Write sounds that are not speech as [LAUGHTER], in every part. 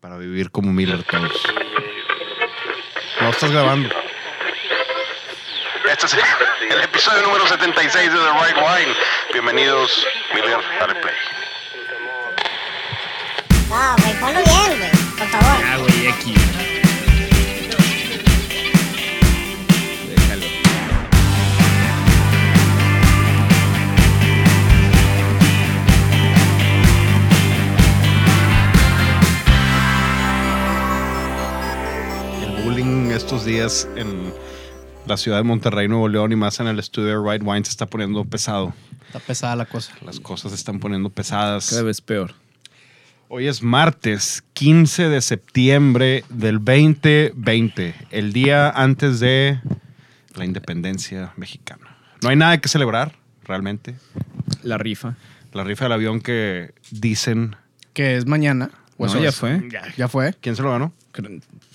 para vivir como Miller todos. No estás grabando. Este es el episodio número 76 de The Right Wine. Bienvenidos, Miller, dale play. No, güey, ponlo bien, güey. Estos días en la ciudad de Monterrey, Nuevo León y más en el estudio de Right Wine se está poniendo pesado. Está pesada la cosa. Las cosas se están poniendo pesadas. Cada vez peor. Hoy es martes 15 de septiembre del 2020, el día antes de la independencia mexicana. No hay nada que celebrar, realmente. La rifa. La rifa del avión que dicen... Que es mañana. ¿O No, eso ya es? fue. Ya fue. ¿Quién se lo ganó?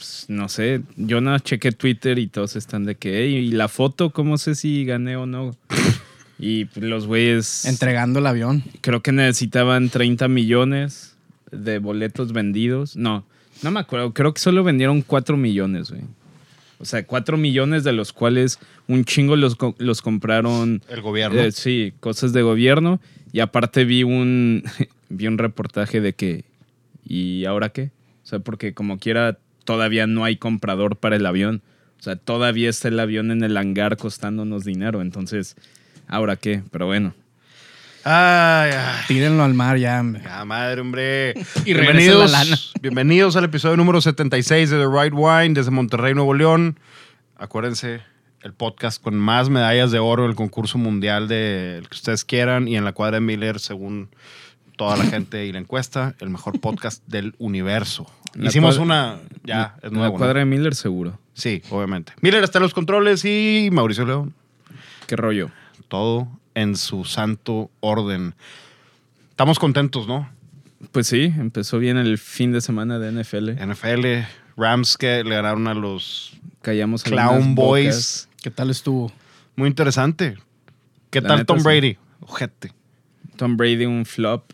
Pues, no sé, yo no chequé Twitter y todos están de que, "Ey, ¿y la foto cómo sé si gané o no? [LAUGHS] y pues, los güeyes Entregando el avión. creo que necesitaban 30 millones de boletos vendidos. No, no me acuerdo, creo que solo vendieron 4 millones, güey. O sea, 4 millones de los cuales un chingo los, los compraron El gobierno. eh, sí, cosas de gobierno. Y aparte vi un, [LAUGHS] vi un reportaje de que, ¿y ahora qué? O sea, porque como quiera, todavía no hay comprador para el avión. O sea, todavía está el avión en el hangar costándonos dinero. Entonces, ¿ahora qué? Pero bueno. Ay, ay. Tírenlo al mar ya, hombre. Ya, madre, hombre. [LAUGHS] Y regresen la lana. [LAUGHS] bienvenidos al episodio número 76 de The Right Wine desde Monterrey, Nuevo León. Acuérdense, el podcast con más medallas de oro, el concurso mundial de el que ustedes quieran y en la cuadra de Miller, según toda la gente y la encuesta, el mejor podcast [LAUGHS] del universo. La Hicimos cuadra- una, ya, es la nuevo. ¿no? cuadra de Miller seguro. Sí, obviamente. Miller está en los controles y Mauricio León. ¿Qué rollo? Todo en su santo orden. Estamos contentos, ¿no? Pues sí, empezó bien el fin de semana de NFL. NFL, Rams que le ganaron a los Callamos Clown Boys. bocas. ¿Qué tal estuvo? Muy interesante. ¿Qué La tal neta, Tom sí. Brady? Ojete. Tom Brady un flop.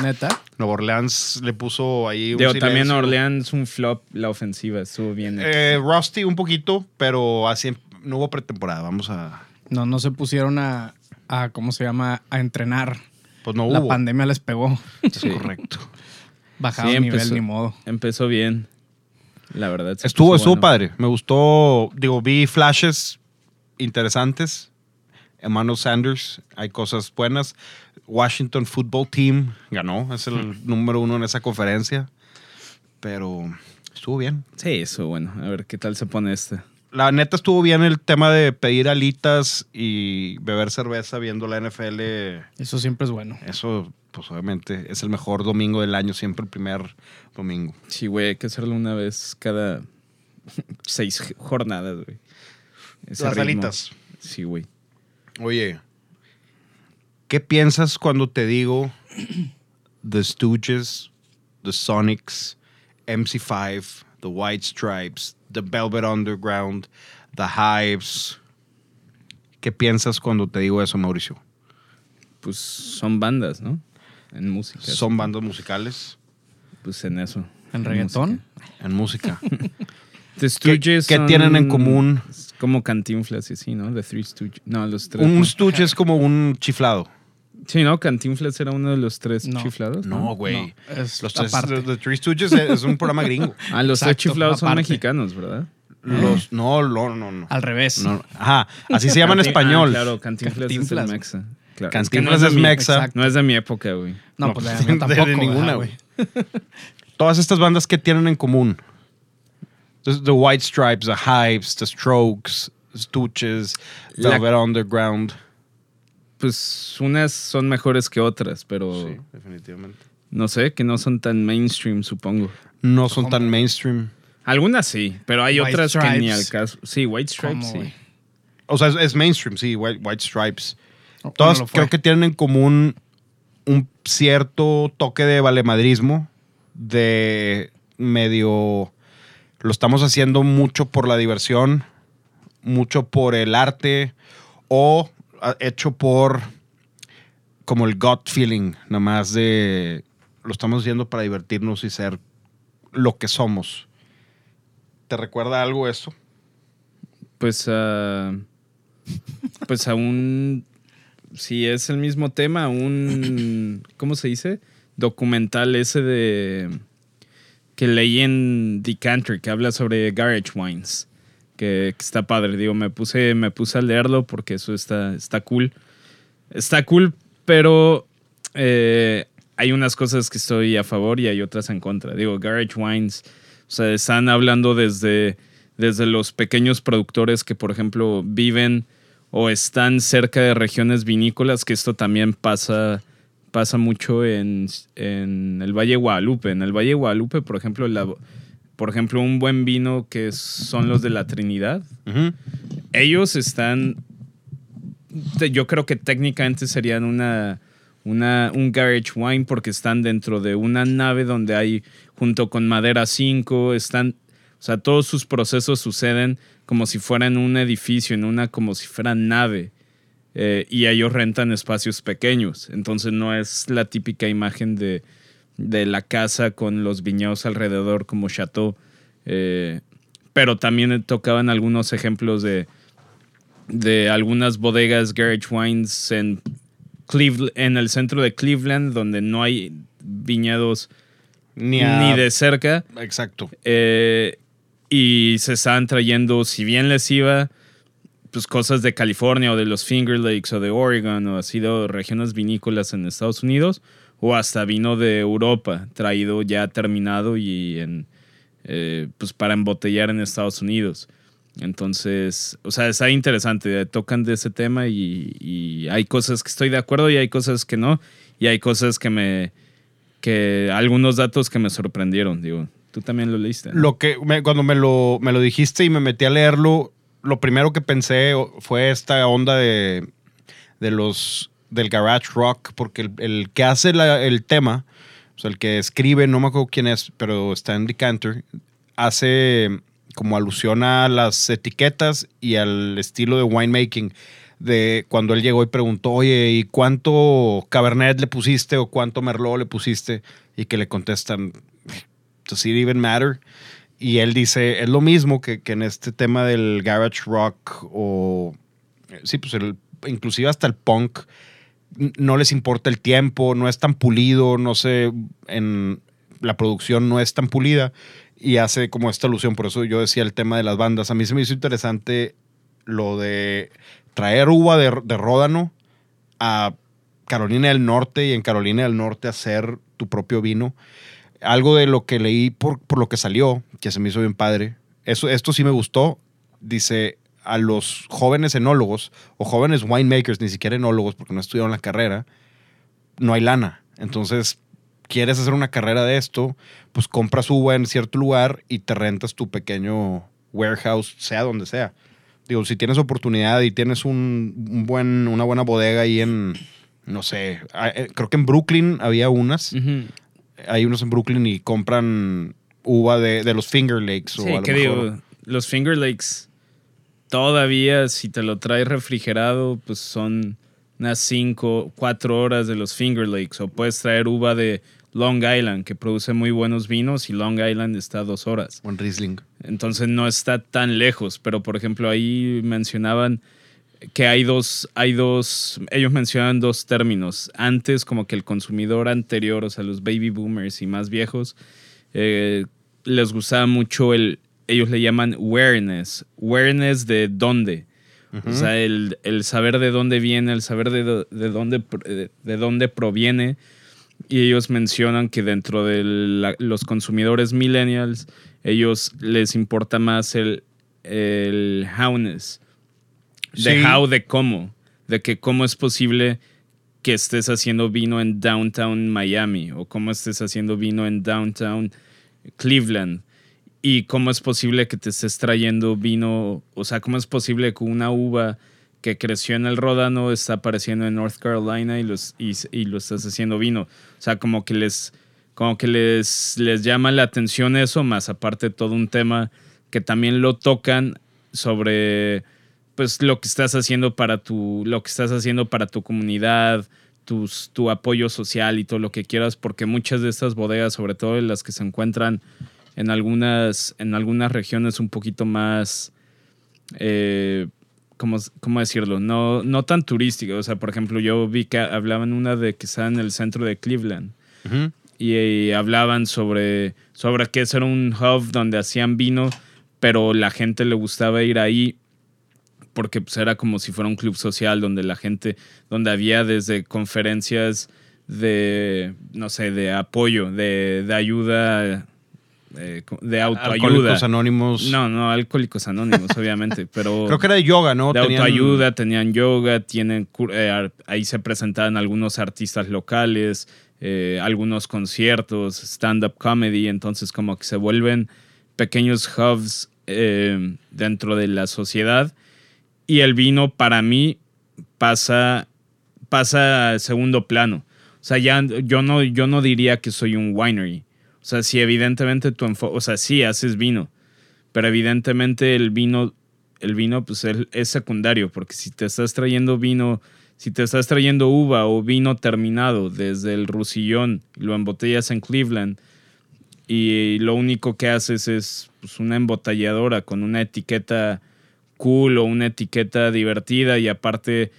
[LAUGHS] ¿Neta? Nueva Orleans le puso ahí un Digo, también. Orleans un flop la ofensiva. Estuvo bien. Eh, Rusty un poquito, pero así no hubo pretemporada. Vamos a... No, no se pusieron a, a ¿cómo se llama? A entrenar. Pues no La hubo. pandemia les pegó. Es Sí. correcto. Bajaron Sí, nivel, empezó- ni modo. Empezó bien. La verdad. Estuvo, estuvo bueno. padre. Me gustó. Digo, vi flashes interesantes. Emmanuel Sanders, hay cosas buenas. Washington Football Team ganó. Es el número uno en esa conferencia. Pero estuvo bien. Sí, eso bueno. A ver qué tal se pone este. La neta estuvo bien el tema de pedir alitas y beber cerveza viendo la NFL. Eso siempre es bueno. Eso, pues obviamente, es el mejor domingo del año, siempre el primer domingo. Sí, güey, hay que hacerlo una vez cada [LAUGHS] seis jornadas, güey. Ese Las ritmo. alitas. Sí, güey. Oye, ¿qué piensas cuando te digo The Stooges, The Sonics, MC5, The White Stripes, The Velvet Underground, The Hives? ¿Qué piensas cuando te digo eso, Mauricio? Pues son bandas, ¿no? En música. Son bandas musicales Pues en eso. ¿En reggaetón? en música. [LAUGHS] The ¿Qué, Stooges qué son tienen en común? Como Cantinflas y así, ¿no? The Three Stooges. No, los tres. Un ¿no? Stooge es como un chiflado. Sí, ¿no? Cantinflas era uno de los tres No. chiflados. No, güey. No, Los tres, aparte. The Three Stooges es un programa gringo. [LAUGHS] Ah, los tres chiflados son mexicanos, ¿verdad? Los, no, no, no, no. Al revés. No, Ajá, así se llama en español. Ah, claro, Cantinflas, Cantinflas. es el mexa. Claro. Cantinflas que es de mi- mexa. Exacto. No es de mi época, güey. No, No, pues [LAUGHS] la mía de- tampoco. de ninguna, güey. Todas estas bandas que tienen en común. The, The White Stripes, The Hives, The Strokes, Stooges, La- Velvet Underground. Pues unas son mejores que otras, pero definitivamente. no sé, que no son tan mainstream, supongo. No son tan mainstream. Algunas sí, pero hay White otras que ni al Stripes. caso. Sí, White Stripes, ¿Cómo, sí. O sea, es, es mainstream, sí, White, White Stripes. No, Todas no creo que tienen en común un cierto toque de valemadrismo, de medio... Lo estamos haciendo mucho por la diversión, mucho por el arte o ah, hecho por como el gut feeling, nada más de lo estamos haciendo para divertirnos y ser lo que somos. ¿Te recuerda algo eso? Pues a. [LAUGHS] pues a un. Si es el mismo tema, un. ¿Cómo se dice? Documental ese de. Que leí en Decanter, que habla sobre Garage Wines. Que, que está padre. Digo, me puse, me puse a leerlo porque eso está, está cool. Está cool, pero eh, hay unas cosas que estoy a favor y hay otras en contra. Digo, Garage Wines, o sea, están hablando desde, desde los pequeños productores que, por ejemplo, viven o están cerca de regiones vinícolas, que esto también pasa, pasa mucho en, en el Valle de Guadalupe. En el Valle de Guadalupe, por ejemplo, la, por ejemplo, un buen vino que son los de la Trinidad, ellos están, yo creo que técnicamente serían una, una, un garage wine porque están dentro de una nave donde hay, junto con madera 5, están, o sea, todos sus procesos suceden como si fueran un edificio, en una, como si fuera nave. Eh, y ellos rentan espacios pequeños. Entonces no es la típica imagen de, de la casa con los viñedos alrededor como chateau. eh, pero también tocaban algunos ejemplos de, de algunas bodegas Garage Wines en, en el centro de Cleveland, donde no hay viñedos Ni, a- ni de cerca. Exacto. Eh, y se estaban trayendo, si bien les iba, pues cosas de California o de los Finger Lakes o de Oregon o así de regiones vinícolas en Estados Unidos, o hasta vino de Europa, traído ya terminado y en, eh, pues para embotellar en Estados Unidos. Entonces, o sea, está interesante, eh, tocan de ese tema y, y hay cosas que estoy de acuerdo y hay cosas que no, y hay cosas que me, que algunos datos que me sorprendieron, digo, tú también lo leíste. ¿no? Lo que me- cuando me lo, me lo dijiste y me metí a leerlo, lo primero que pensé fue esta onda de, de los del garage rock, porque el, el que hace la- el tema, o sea, el que escribe, no me acuerdo quién es, pero está en Decanter, hace como alusión a las etiquetas y al estilo de winemaking. De cuando él llegó y preguntó, oye, ¿y cuánto Cabernet le pusiste o cuánto Merlot le pusiste? Y que le contestan, does it even matter? Y él dice, es lo mismo que, que en este tema del garage rock o, sí, pues inclusive hasta el punk, no les importa el tiempo, no es tan pulido, no sé, en la producción no es tan pulida y hace como esta alusión, por eso yo decía el tema de las bandas. A mí se me hizo interesante lo de traer uva de, de Ródano a Carolina del Norte y en Carolina del Norte hacer tu propio vino. Algo de lo que leí por, por lo que salió, que se me hizo bien padre. Eso, esto sí me gustó. Dice a los jóvenes enólogos o jóvenes winemakers, ni siquiera enólogos, porque no estudiaron la carrera, no hay lana. Entonces, quieres hacer una carrera de esto, pues compras uva en cierto lugar y te rentas tu pequeño warehouse, sea donde sea. Digo, si tienes oportunidad y tienes un, buen, una buena bodega ahí en, no sé, ah, eh, creo que en Brooklyn había unas. Ujú. Hay unos en Brooklyn y compran uva de, de los Finger Lakes. o Sí, a lo que mejor- digo, los Finger Lakes todavía si te lo traes refrigerado, pues son unas 5, 4 horas de los Finger Lakes. O puedes traer uva de Long Island, que produce muy buenos vinos, y Long Island está a dos horas. Buen Riesling. Entonces no está tan lejos. Pero por ejemplo, ahí mencionaban que hay dos, hay dos, ellos mencionan dos términos. Antes, como que el consumidor anterior, o sea, los baby boomers y más viejos, eh, les gustaba mucho el, ellos le llaman awareness, awareness de dónde. O sea, el, el saber de dónde viene, el saber de, de, dónde, pr- de, de dónde proviene. Y ellos mencionan que dentro de la- los consumidores millennials, ellos les importa más el, el howness. De Sí. how, de cómo. De que cómo es posible que estés haciendo vino en downtown Miami o cómo estés haciendo vino en downtown Cleveland y cómo es posible que te estés trayendo vino, o sea, cómo es posible que una uva que creció en el Ródano está apareciendo en North Carolina y, los, y, y lo estás haciendo vino. O sea, como que les, como que les, les llama la atención eso, más aparte todo un tema que también lo tocan sobre pues lo que estás haciendo para tu, lo que estás haciendo para tu comunidad, tus, tu apoyo social y todo lo que quieras, porque muchas de estas bodegas, sobre todo las que se encuentran en algunas, en algunas regiones un poquito más, eh, ¿cómo, cómo decirlo? No, no tan turística. O sea, por ejemplo, yo vi que hablaban una de que está en el centro de Cleveland y, hablaban sobre, sobre que era un hub donde hacían vino, pero la gente le gustaba ir ahí porque pues, era como si fuera un club social donde la gente, donde había desde conferencias de, no sé, de apoyo, de, de ayuda, eh, de autoayuda. Alcohólicos Anónimos. No, no, alcohólicos anónimos, obviamente, [LAUGHS] pero Creo que era de yoga, ¿no? de Tenían- autoayuda, tenían yoga, tienen eh, ahí se presentaban algunos artistas locales, eh, algunos conciertos, stand-up comedy, entonces como que se vuelven pequeños hubs eh, dentro de la sociedad y el vino para mí pasa, pasa a segundo plano. O sea, ya yo no, yo no diría que soy un winery. O sea, si evidentemente tu enfoque, o sea, sí haces vino, pero evidentemente el vino, el vino pues el- es secundario, porque si te estás trayendo vino, si te estás trayendo uva o vino terminado desde el Rusillón, lo embotellas en Cleveland y lo único que haces es pues, una embotelladora con una etiqueta cool o una etiqueta divertida y aparte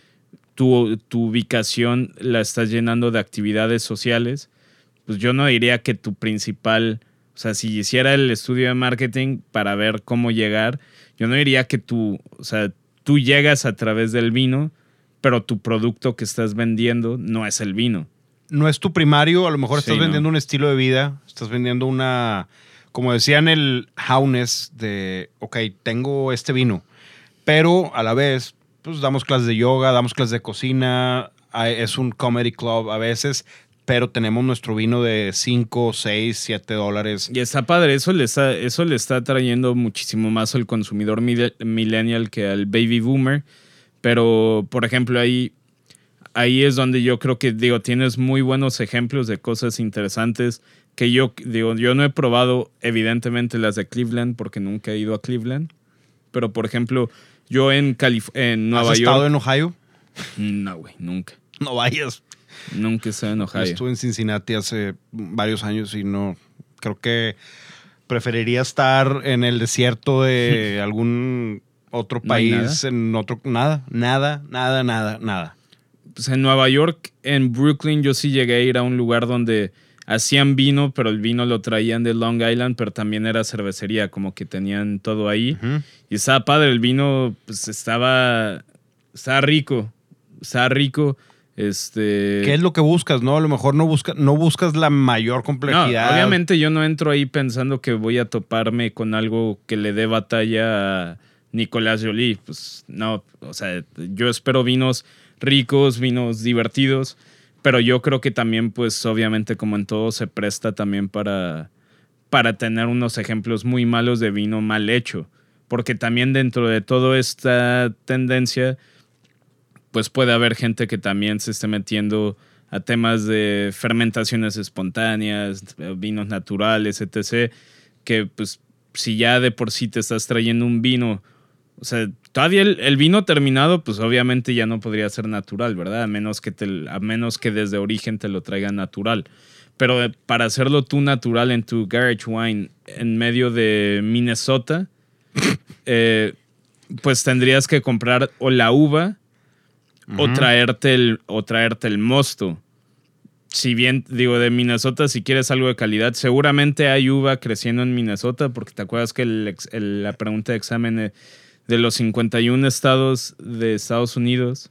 tu, tu ubicación la estás llenando de actividades sociales, pues yo no diría que tu principal, o sea, si hiciera el estudio de marketing para ver cómo llegar, yo no diría que tú, o sea, tú llegas a través del vino, pero tu producto que estás vendiendo no es el vino. no es tu primario, a lo mejor Sí, estás ¿no? vendiendo un estilo de vida, estás vendiendo una, como decían el Haunes, de, ok, tengo este vino, pero a la vez, pues damos clases de yoga, damos clases de cocina, es un comedy club a veces, pero tenemos nuestro vino de 5, 6, 7 dólares. Y está padre, eso le está, eso le está trayendo muchísimo más al consumidor millennial que al baby boomer. Pero, por ejemplo, ahí, ahí es donde yo creo que, digo, tienes muy buenos ejemplos de cosas interesantes que yo, digo, yo no he probado, evidentemente, las de Cleveland porque nunca he ido a Cleveland. Pero, por ejemplo, yo en, Calif en Nueva ¿Has York... estado en Ohio? No, güey, nunca. No vayas. Nunca he estado en Ohio. Estuve en Cincinnati hace varios años y no, creo que preferiría estar en el desierto de [LAUGHS] algún otro ¿No hay país, en otro, nada, nada, nada, nada, nada. pues en Nueva York, en Brooklyn, yo sí llegué a ir a un lugar donde hacían vino, pero el vino lo traían de Long Island, pero también era cervecería, como que tenían todo ahí. Ujú. Y estaba padre, el vino pues estaba, estaba rico, estaba rico. Este, ¿Qué es lo que buscas, no? A lo mejor no, busca, no buscas la mayor no, complejidad. obviamente yo no entro ahí pensando que voy a toparme con algo que le dé batalla a Nicolás Jolie. Pues no, o sea, yo espero vinos ricos, vinos divertidos, pero yo creo que también, pues obviamente como en todo, se presta también para, para tener unos ejemplos muy malos de vino mal hecho. Porque también dentro de toda esta tendencia, pues puede haber gente que también se esté metiendo a temas de fermentaciones espontáneas, vinos naturales, etc. Que pues si ya de por sí te estás trayendo un vino, o sea, todavía el, el vino terminado, pues obviamente ya no podría ser natural, ¿verdad? A menos que, te, a menos que desde origen te lo traigan natural. Pero eh, para hacerlo tú natural en tu garage wine en medio de Minnesota, [LAUGHS] eh, pues tendrías que comprar o la uva o traerte el o traerte el mosto. Si bien digo de Minnesota, si quieres algo de calidad, seguramente hay uva creciendo en Minnesota, porque te acuerdas que el ex- el- la pregunta de examen eh, de los 51 estados de Estados Unidos,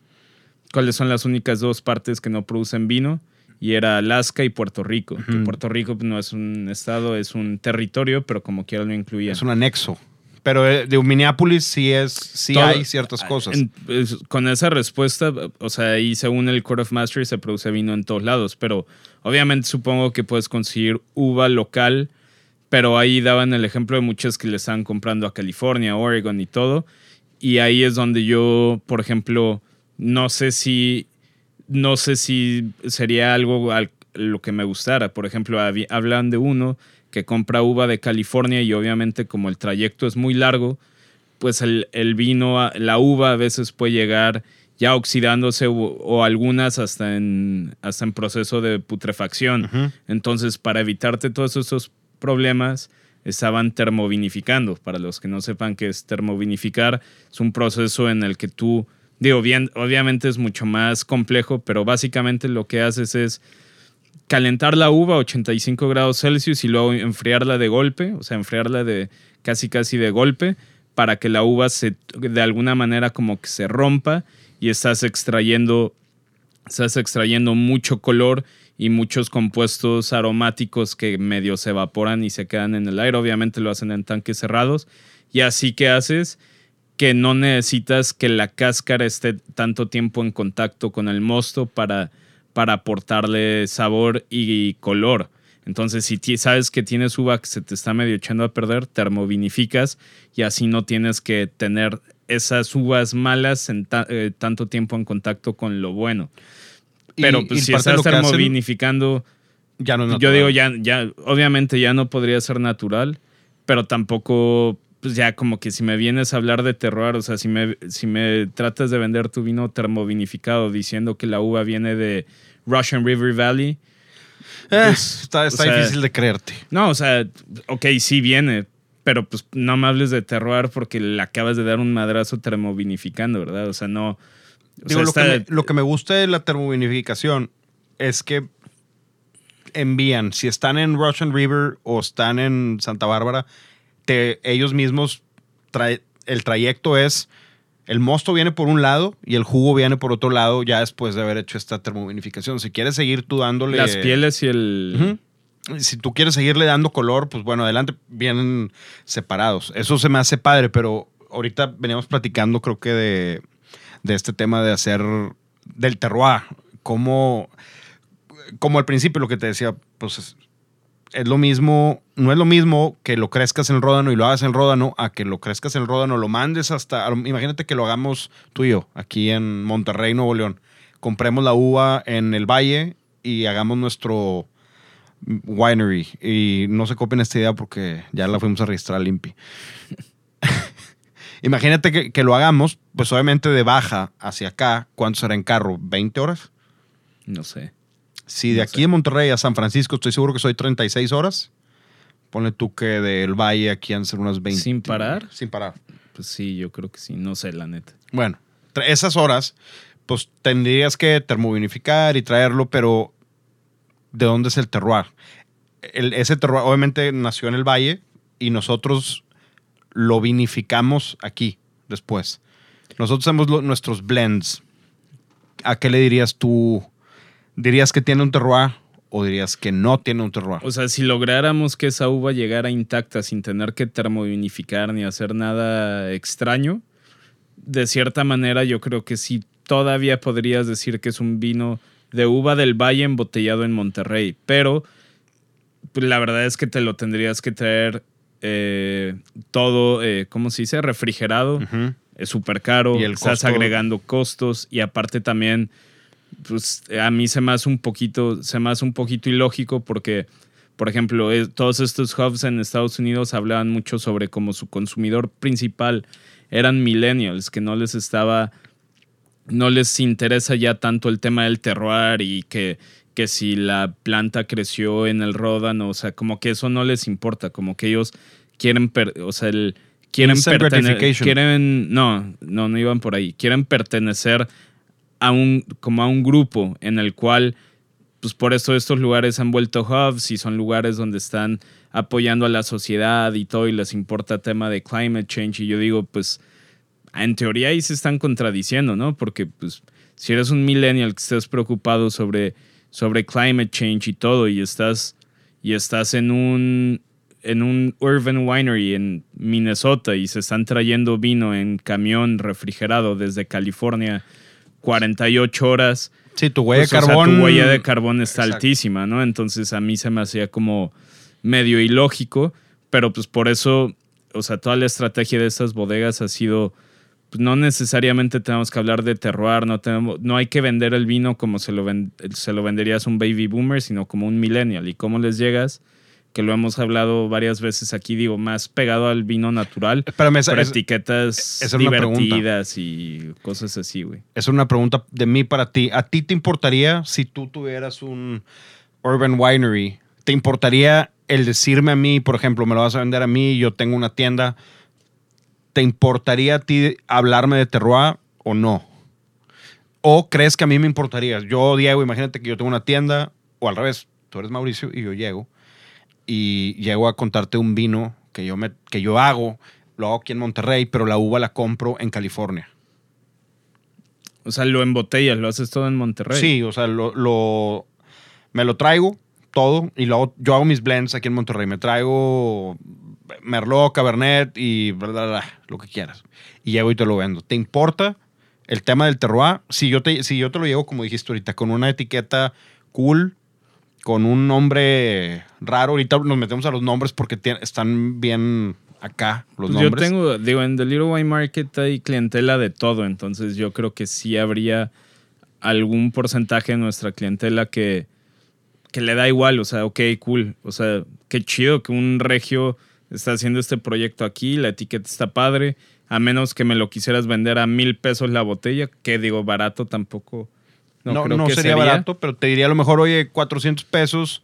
¿cuáles son las únicas dos partes que no producen vino? Y era Alaska y Puerto Rico. Que Puerto Rico pues, no es un estado, es un territorio, pero como quiera lo incluía. Es un anexo. Pero eh, de Minneapolis sí es, sí Todo- hay ciertas cosas. En- es- con esa respuesta, o sea, ahí según el Court of Mastery se produce vino en todos lados, pero obviamente supongo que puedes conseguir uva local, pero ahí daban el ejemplo de muchos que le estaban comprando a California, Oregon y todo, y ahí es donde yo, por ejemplo, no sé si, no sé si sería algo al- lo que me gustara. Por ejemplo, hablan de uno que compra uva de California y obviamente como el trayecto es muy largo, pues el, el vino, la uva a veces puede llegar ya oxidándose o, o algunas hasta en, hasta en proceso de putrefacción. Entonces, para evitarte todos esos problemas, estaban termovinificando. Para los que no sepan qué es termovinificar, es un proceso en el que tú, digo, bien, obviamente es mucho más complejo, pero básicamente lo que haces es calentar la uva a 85 grados Celsius y luego enfriarla de golpe, o sea, enfriarla de casi casi de golpe para que la uva se de alguna manera como que se rompa y estás extrayendo estás extrayendo mucho color y muchos compuestos aromáticos que medio se evaporan y se quedan en el aire. Obviamente lo hacen en tanques cerrados. Y así que haces que no necesitas que la cáscara esté tanto tiempo en contacto con el mosto para, para aportarle sabor y color. Entonces, si sabes que tienes uva que se te está medio echando a perder, termovinificas y así no tienes que tener esas uvas malas en eh, tanto tiempo en contacto con lo bueno. Pero y pues, si estás termovinificando, ya no es yo digo, ya, ya, obviamente ya no podría ser natural, pero tampoco, pues ya como que si me vienes a hablar de terroir, o sea, si me, si me tratas de vender tu vino termovinificado diciendo que la uva viene de Russian River Valley, Eh, pues, está está o sea, difícil de creerte. no, o sea, ok, sí viene, pero pues no me hables de terroir porque le acabas de dar un madrazo termovinificando, ¿verdad? O sea, no... Digo, sea, lo, que me, lo que me gusta de la termovinificación es que envían, si están en Russian River o están en Santa Bárbara, te, ellos mismos, trae- el trayecto es, el mosto viene por un lado y el jugo viene por otro lado ya después de haber hecho esta termovinificación. Si quieres seguir tú dándole... las pieles y el... Si tú quieres seguirle dando color, pues bueno, adelante, vienen separados. Eso se me hace padre, pero ahorita veníamos platicando, creo que de, de este tema de hacer del terroir. Como, como al principio lo que te decía, pues es, es lo mismo, no es lo mismo que lo crezcas en el ródano y lo hagas en el ródano a que lo crezcas en el ródano, lo mandes hasta, a imagínate que lo hagamos tú y yo, aquí en Monterrey, Nuevo León. Compremos la uva en el valle y hagamos nuestro winery. Y no se copien esta idea porque ya la fuimos a registrar al INPI. [LAUGHS] Imagínate que, que lo hagamos, pues obviamente de baja hacia acá, ¿cuánto será en carro? ¿20 horas? No sé. Si de No aquí sé. de Monterrey a San Francisco estoy seguro que soy 36 horas. Ponle tú que del valle aquí han ser unas 20. ¿Sin parar? Sin parar. Pues sí, yo creo que sí. No sé, la neta. Bueno, esas horas, pues tendrías que termovinificar y traerlo, pero ¿de dónde es el terroir? El- ese terroir obviamente nació en el valle y nosotros lo vinificamos aquí después. Nosotros hacemos nuestros blends. ¿A qué le dirías tú? ¿Dirías que tiene un terroir o dirías que no tiene un terroir? O sea, si lográramos que esa uva llegara intacta sin tener que termovinificar ni hacer nada extraño, de cierta manera yo creo que sí todavía podrías decir que es un vino de uva del valle embotellado en Monterrey, pero pues, la verdad es que te lo tendrías que traer eh, todo, eh, ¿cómo se dice? Refrigerado. Es súper caro, Y el estás costo- agregando costos y aparte también, pues a mí se me hace un poquito, se me hace un poquito ilógico porque, por ejemplo, todos estos hubs en Estados Unidos hablaban mucho sobre cómo su consumidor principal eran millennials, que no les estaba, no les interesa ya tanto el tema del terroir y que, que si la planta creció en el ródano, o sea, como que eso no les importa, como que ellos quieren, o sea, el, quieren Instant pertene- gratification. quieren, no, no, no iban por ahí, quieren pertenecer a un, como a un grupo en el cual, pues por eso estos lugares han vuelto hubs y son lugares donde están apoyando a la sociedad y todo y les importa el tema de climate change y yo digo, pues en teoría ahí se están contradiciendo, ¿no? Porque pues si eres un millennial que estés preocupado sobre, sobre climate change y todo y estás, y estás en un en un urban winery en Minnesota y se están trayendo vino en camión refrigerado desde California 48 horas. Sí, tu huella pues, de o sea, carbón. tu huella de carbón está Exacto. altísima, ¿no? Entonces a mí se me hacía como medio ilógico, pero pues por eso, o sea, toda la estrategia de estas bodegas ha sido, pues, no necesariamente tenemos que hablar de terroir, no, tenemos, no hay que vender el vino como se lo, ven- se lo venderías a un baby boomer, sino como un millennial. ¿Y cómo les llegas? Que lo hemos hablado varias veces aquí, digo, más pegado al vino natural, pero es- etiquetas esa era una pregunta. divertidas y cosas así, güey. es una pregunta de mí para ti. ¿A ti te importaría si tú tuvieras un urban winery? ¿Te importaría el decirme a mí, por ejemplo, me lo vas a vender a mí, yo tengo una tienda, ¿te importaría a ti hablarme de terroir o no? ¿O crees que a mí me importaría? Yo, Diego, imagínate que yo tengo una tienda, o al revés, tú eres Mauricio y yo llego, y llego a contarte un vino que yo, me, que yo hago, lo hago aquí en Monterrey, pero la uva la compro en California. O sea, lo embotellas, lo haces todo en Monterrey. Sí, o sea, lo, lo- me lo traigo todo y luego yo hago mis blends aquí en Monterrey. Me traigo Merlot, Cabernet y bla, bla, bla, lo que quieras. Y llego y te lo vendo. ¿Te importa el tema del terroir? Si yo te, si yo te lo llevo, como dijiste ahorita, con una etiqueta cool, con un nombre raro. Ahorita nos metemos a los nombres porque están bien acá los Pues yo nombres. tengo, digo, en The Little Wine Market hay clientela de todo, entonces yo creo que sí habría algún porcentaje de nuestra clientela que, que le da igual, o sea, ok, cool, o sea, qué chido que un regio está haciendo este proyecto aquí, la etiqueta está padre, a menos que me lo quisieras vender a mil pesos la botella, que digo, barato tampoco. No, No, creo no que sería, barato, pero te diría a lo mejor, oye, 400 pesos.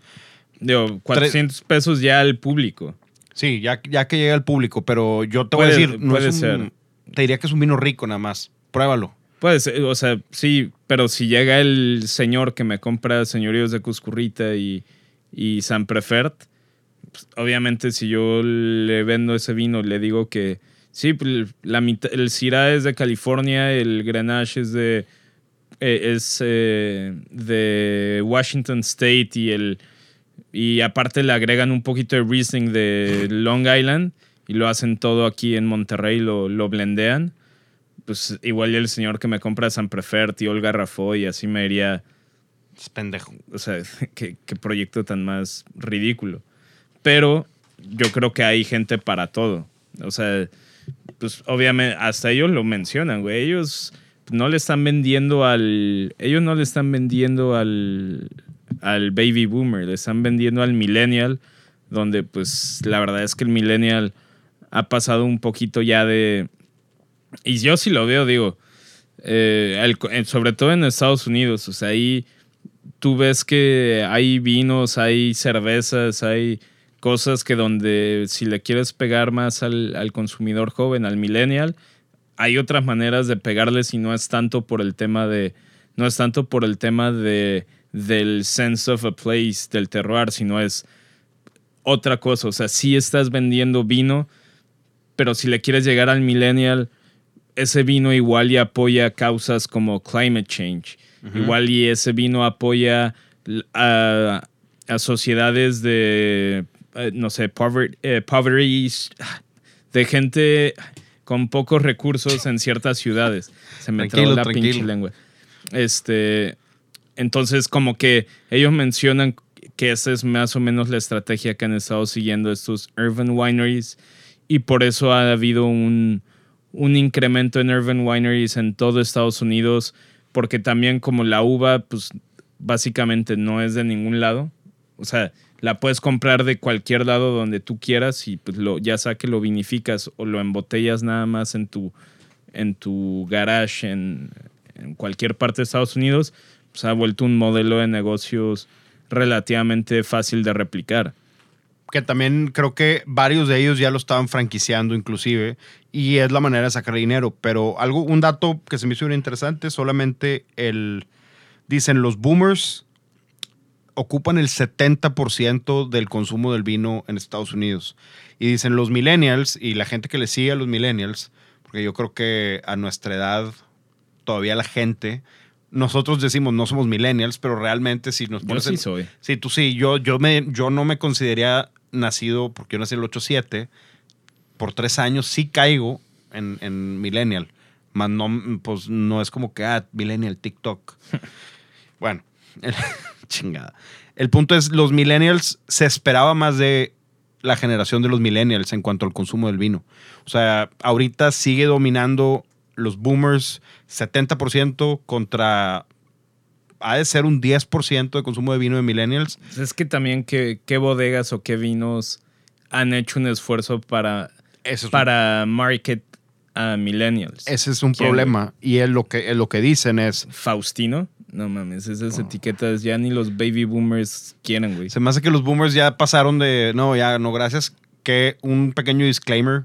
Digo, 400 pesos ya al público. Sí, ya, ya que llega al público, pero yo te voy a decir, no puede es un- ser. Te diría que es un vino rico nada más. Pruébalo. Puede ser, o sea, sí, pero si llega el señor que me compra señoríos de Cuscurrita y, y San Prefert, pues, obviamente si yo le vendo ese vino, le digo que sí, pues, la mitad- el Syrah es de California, el Grenache es de, eh, es, eh, de Washington State y el y aparte le agregan un poquito de Riesling de Long Island y lo hacen todo aquí en Monterrey, lo, lo blendean pues igual el señor que me compra San Prefert y Olga Rafoy y así me diría, Es pendejo. o sea, [LAUGHS] qué, qué proyecto tan más ridículo. Pero yo creo que hay gente para todo. O sea, pues obviamente hasta ellos lo mencionan, güey. Ellos no le están vendiendo al... Ellos no le están vendiendo al, al baby boomer, le están vendiendo al millennial, donde pues la verdad es que el millennial ha pasado un poquito ya de... Y yo sí lo veo, digo, eh, sobre todo en Estados Unidos, o sea, ahí tú ves que hay vinos, hay cervezas, hay cosas que donde si le quieres pegar más al, al consumidor joven, al millennial, hay otras maneras de pegarle si no es tanto por el tema de, no es tanto por el tema de, del sense of a place, del terroir, sino es otra cosa. O sea, sí estás vendiendo vino, pero si le quieres llegar al millennial, ese vino igual y apoya causas como climate change. Igual y ese vino apoya a, a sociedades de, eh, no sé, poverty, eh, poverty, de gente con pocos recursos en ciertas ciudades. Se me trabó la tranquilo. pinche lengua. Este, entonces, como que ellos mencionan que esa es más o menos la estrategia que han estado siguiendo estos urban wineries y por eso ha habido un, un incremento en urban wineries en todo Estados Unidos, porque también como la uva, pues básicamente no es de ningún lado. O sea, la puedes comprar de cualquier lado donde tú quieras y pues lo, ya sea que lo vinificas o lo embotellas nada más en tu, en tu garage en, cualquier parte de Estados Unidos, pues ha vuelto un modelo de negocios relativamente fácil de replicar. Que también creo que varios de ellos ya lo estaban franquiciando inclusive y es la manera de sacar dinero. Pero algo, un dato que se me hizo interesante, solamente el, dicen los boomers ocupan el 70% del consumo del vino en Estados Unidos. Y dicen los millennials y la gente que le sigue a los millennials, porque yo creo que a nuestra edad todavía la gente, nosotros decimos no somos millennials, pero realmente si nos Yo pones sí en- soy. Sí, tú sí. Yo, yo, me, yo no me consideraría nacido, porque yo nací en el 87, por tres años sí caigo en, en Millennial. Más no, pues no es como que, ah, Millennial, TikTok. [LAUGHS] bueno, chingada. El punto es, los Millennials se esperaba más de la generación de los Millennials en cuanto al consumo del vino. O sea, ahorita sigue dominando los boomers 70% contra... Ha de ser un 10% de consumo de vino de millennials. Es que también qué, qué bodegas o qué vinos han hecho un esfuerzo para, Eso es para market a millennials. Ese es un ¿Quién, problema. Y él lo, que, él lo que dicen es, Faustino. No mames, esas etiquetas ya ni los baby boomers quieren, güey. se me hace que los boomers ya pasaron de, no, ya, no, gracias, que un pequeño disclaimer.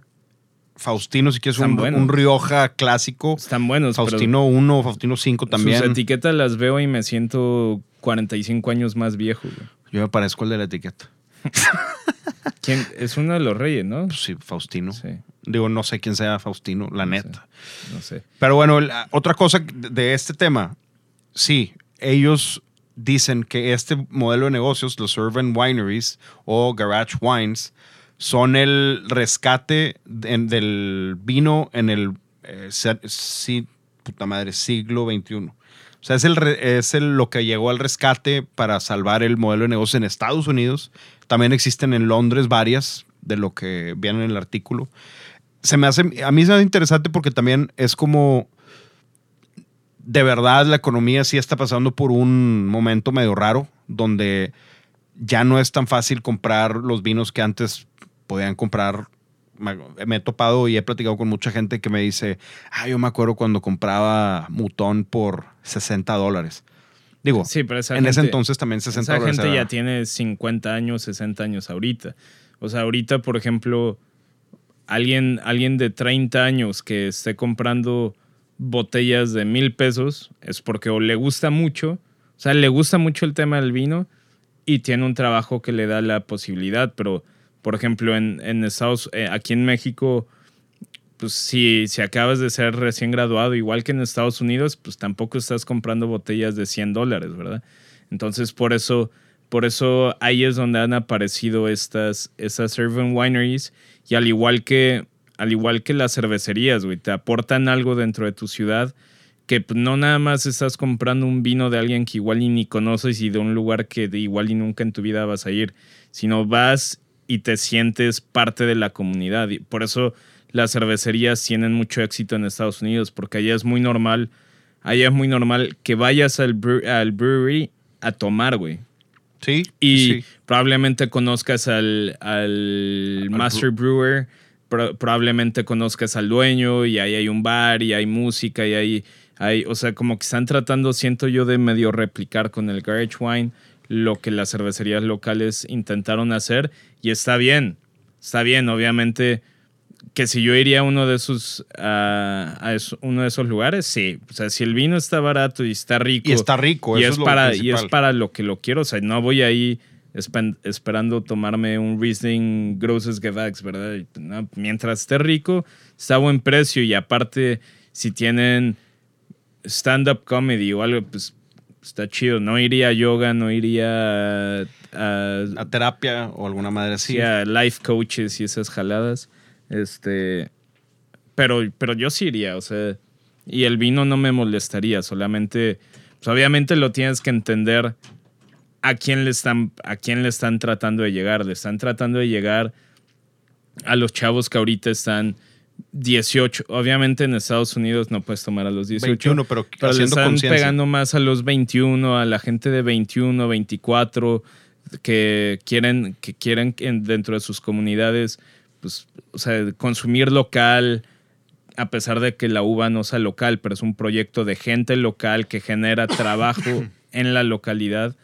Faustino, si quieres un, un Rioja clásico. Están buenos, Faustino 1, Faustino 5 pero sus también. etiquetas las veo y me siento 45 años más viejo, güey. Yo me parezco al de la etiqueta. [LAUGHS] ¿Quién? Es uno de los reyes, ¿no? Pues sí, Faustino. Sí, Digo, no sé quién sea Faustino, la No sé. neta. no sé. Pero bueno, la- otra cosa de este tema, sí, ellos dicen que este modelo de negocios, los urban wineries o garage wines, son el rescate de- del vino en el eh, sí, puta madre, siglo XXI. O sea, es, el, es el- lo que llegó al rescate para salvar el modelo de negocio en Estados Unidos. También existen en Londres varias de lo que viene en el artículo. Se me hace, a mí se me hace interesante porque también es como, de verdad la economía sí está pasando por un momento medio raro, donde ya no es tan fácil comprar los vinos que antes podían comprar. Me he topado y he platicado con mucha gente que me dice, ah, yo me acuerdo cuando compraba Mutón por 60 dólares. Digo, Sí, pero esa en ese gente- entonces también 60 Esa dólares. gente era- ya tiene 50 años, 60 años ahorita. O sea, ahorita, por ejemplo, alguien, alguien de 30 años que esté comprando botellas de mil pesos es porque o le gusta mucho, o sea, le gusta mucho el tema del vino y tiene un trabajo que le da la posibilidad, pero, por ejemplo, en, Estados eh, aquí en México, pues si, si acabas de ser recién graduado, igual que en Estados Unidos, pues tampoco estás comprando botellas de 100 dólares, ¿verdad? Entonces, por eso, por eso ahí es donde han aparecido estas, estas urban wineries y al igual que, al igual que las cervecerías, güey, te aportan algo dentro de tu ciudad que pues, no nada más estás comprando un vino de alguien que igual y ni conoces y de un lugar que de igual y nunca en tu vida vas a ir, sino vas y te sientes parte de la comunidad. Y por eso las cervecerías tienen mucho éxito en Estados Unidos, porque allá es muy normal, allá es muy normal que vayas al, al brewery a tomar, güey. Sí, Y sí. probablemente conozcas al, al Master Brewer, pro- probablemente conozcas al dueño y ahí hay un bar y hay música y hay, hay, o sea, como que están tratando, siento yo, de medio replicar con el Garage Wine lo que las cervecerías locales intentaron hacer y está bien, está bien, obviamente que si yo iría a uno de esos a, a eso- uno de esos lugares, sí, o sea, si el vino está barato y está rico Y está rico, y eso es lo para y es para lo que lo quiero, o sea, no voy ahí esperando tomarme un Riesling Grosses Gewachs, ¿verdad? No, mientras esté rico, está a buen precio y aparte si tienen stand-up comedy o algo, pues está chido. No iría a yoga, no iría a, a- a terapia o alguna madre así. sí, a life coaches y esas jaladas. Este, pero, pero yo sí iría, o sea, y el vino no me molestaría, solamente, pues obviamente lo tienes que entender a quién le están, a quién le están tratando de llegar. Le están tratando de llegar a los chavos que ahorita están 18. Obviamente en Estados Unidos no puedes tomar a los 18. 21, pero, Pero le están pegando más a los 21, a la gente de 21, 24, que quieren, que quieren dentro de sus comunidades, pues, o sea, consumir local, a pesar de que la uva no sea local, pero es un proyecto de gente local que genera trabajo [COUGHS] en la localidad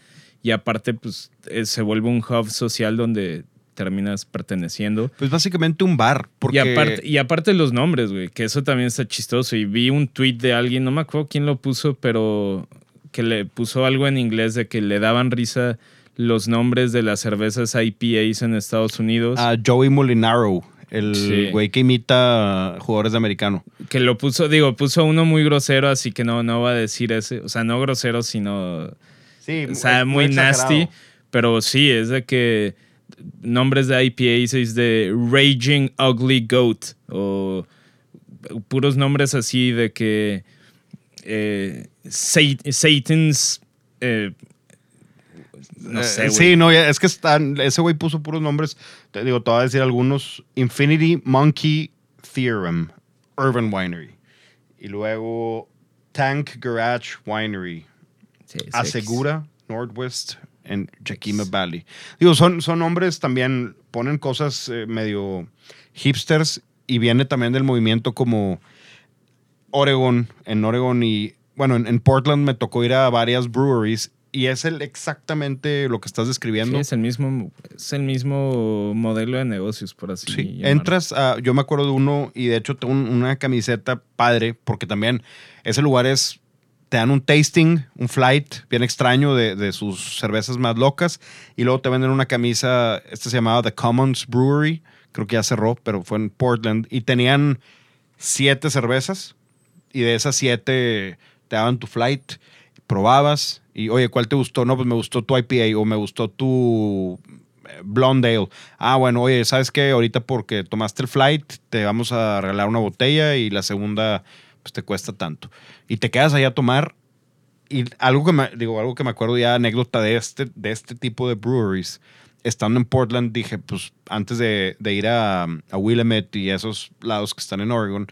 y aparte, pues, eh, se vuelve un hub social donde terminas perteneciendo. Pues básicamente un bar. Porque Y aparte, y aparte los nombres, güey, que eso también está chistoso. Y vi un tweet de alguien, no me acuerdo quién lo puso, pero que le puso algo en inglés de que le daban risa los nombres de las cervezas IPAs en Estados Unidos. a Joey Molinaro, el Sí. güey que imita jugadores de americano. Que lo puso, digo, puso uno muy grosero, así que no, no va a decir ese. O sea, no grosero, sino Sí, o sea, muy nasty. Pero sí, es de que nombres de IPAs es de Raging Ugly Goat o puros nombres así de que eh, Sat- Satan's eh, no sé, güey. sí, no, es que están, ese güey puso puros nombres. Te digo, te voy a decir algunos. Infinity Monkey Theorem, Urban Winery. Y luego Tank Garage Winery. Sí, sí, Asegura, Northwest, en Yakima Valley. Digo, son, son nombres también, ponen cosas eh, medio hipsters y viene también del movimiento como Oregon, en Oregon y, bueno, en, en Portland me tocó ir a varias breweries y es el exactamente lo que estás Sí, describiendo. es el mismo, es el mismo modelo de negocios, por así Sí, llamarlo. entras a, yo me acuerdo de uno y de hecho tengo un- una camiseta padre porque también ese lugar es, te dan un tasting, un flight bien extraño de, de sus cervezas más locas y luego te venden una camisa, esta se llamaba The Commons Brewery, creo que ya cerró, pero fue en Portland y tenían siete cervezas y de esas siete te daban tu flight, probabas y oye, ¿cuál te gustó? No, pues me gustó tu IPA o me gustó tu eh, Blonde Ale. Ah, bueno, oye, ¿sabes qué? Ahorita porque tomaste el flight, te vamos a regalar una botella y la segunda pues te cuesta tanto. Y te quedas ahí a tomar y algo que me, digo, algo que me acuerdo ya, anécdota de este, de este tipo de breweries. Estando en Portland, dije, pues antes de, de ir a, a Willamette y esos lados que están en Oregon,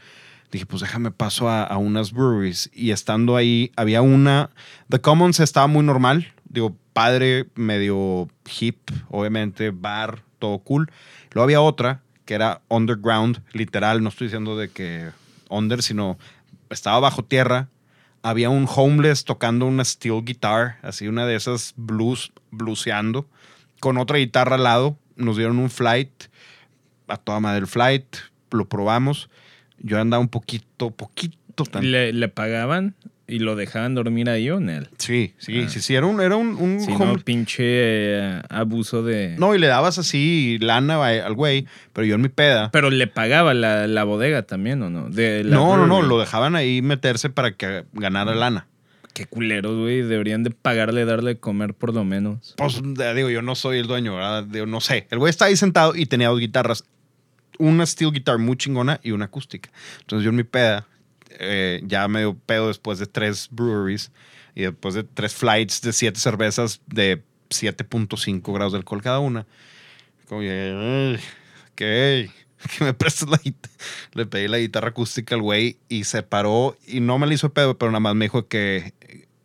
dije, pues déjame paso a, a unas breweries. Y estando ahí, había una. The Commons estaba muy normal. Digo, padre, medio hip, obviamente, bar, todo cool. Luego había otra que era underground, literal. No estoy diciendo de que under, sino estaba bajo tierra. Había un homeless tocando una steel guitar, así una de esas blues, blueseando, con otra guitarra al lado. Nos dieron un flight, a toda madre el flight, lo probamos. Yo andaba un poquito, poquito tan... Le, le pagaban y lo dejaban dormir ahí o en él. Sí, sí, Ah. sí, sí, era un, era un, un Si home- no, pinche eh, abuso de... No, y le dabas así lana al güey, pero yo en mi peda. Pero le pagaba la, la bodega también, ¿o no? De la No, no, no, lo dejaban ahí meterse para que ganara lana. Qué culeros, güey. Deberían de pagarle, darle de comer por lo menos. Pues eh, digo, yo no soy el dueño, ¿verdad? Digo, no sé. El güey está ahí sentado y tenía dos guitarras. Una steel guitar muy chingona y una acústica. Entonces yo en mi peda, eh, ya medio pedo después de tres breweries y después de tres flights de siete cervezas de 7.5 grados de alcohol cada una. Como, "Ay, ¿qué? [LAUGHS] Que me prestes la guitarra. Le pedí la guitarra acústica al güey y se paró y no me la hizo pedo, pero nada más me dijo que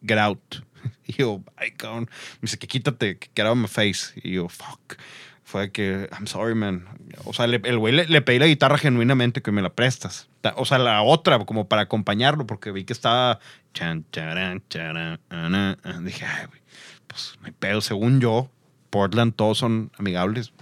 get out. [LAUGHS] Y yo, ay, cabrón. Me dice que quítate, que get out of my face. Y yo, fuck. Fue que, I'm sorry, man. O sea, le- el güey le, le pedí la guitarra genuinamente que me la prestas. Ta- O sea, la otra, como para acompañarlo, porque vi que estaba. Dije, ay, güey, pues no hay pedo. Según yo, Portland todos son amigables.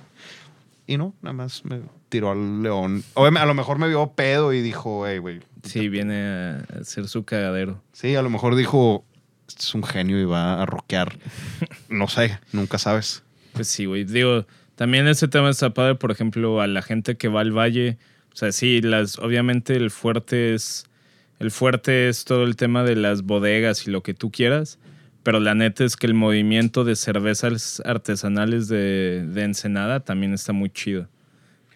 Y no, nada más me tiró al león. Obviamente, a lo mejor me vio pedo y dijo, hey, güey. Sí, viene a hacer su cagadero. Sí, a lo mejor dijo, este es un genio y va a rockear. [LAUGHS] No sé, nunca sabes. Pues sí, güey. Digo, también ese tema está padre, por ejemplo, a la gente que va al valle. O sea, sí, las, obviamente el fuerte es. El fuerte es todo el tema de las bodegas y lo que tú quieras. Pero la neta es que el movimiento de cervezas artesanales de, de Ensenada también está muy chido.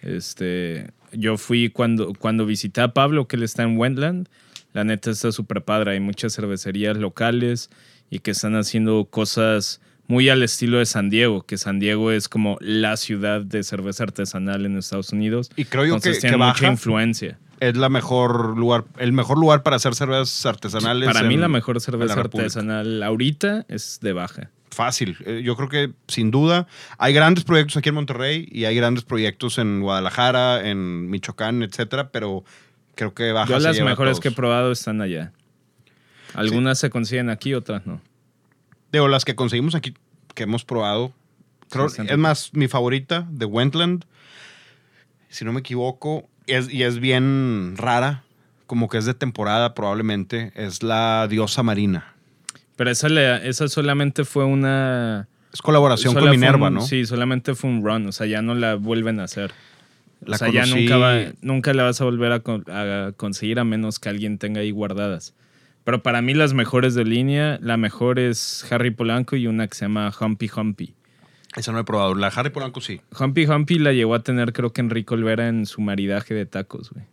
Este, yo fui cuando, cuando visité a Pablo, que él está en Wendland. La neta está súper padre. Hay muchas cervecerías locales y que están haciendo cosas muy al estilo de San Diego, que San Diego es como la ciudad de cerveza artesanal en Estados Unidos. Y creo yo Entonces que, tiene que mucha influencia. es la mejor lugar, el mejor lugar para hacer cervezas artesanales. Para mí la mejor cerveza la artesanal ahorita es de baja. Fácil. Eh, Yo creo que sin duda hay grandes proyectos aquí en Monterrey y hay grandes proyectos en Guadalajara, en Michoacán, etcétera, pero creo que baja. Yo las mejores que he probado están allá. Algunas se consiguen aquí, otras no. Digo, las que conseguimos aquí, que hemos probado. Creo, Sí, están es más, mi favorita de Wentland, si no me equivoco, es, y es bien rara, como que es de temporada probablemente, es la diosa marina. Pero esa, le- esa solamente fue una... Es colaboración con Minerva, un- ¿no? Sí, solamente fue un run. O sea, ya no la vuelven a hacer. O sea, ya nunca, va, nunca la vas a volver a conseguir a menos que alguien tenga ahí guardadas. Pero para mí las mejores de línea, la mejor es Harry Polanco y una que se llama Humpy Humpy. Esa no he probado. La Harry Polanco sí, Humpy Humpy la llegó a tener creo que Enrique Olvera en su maridaje de tacos, güey.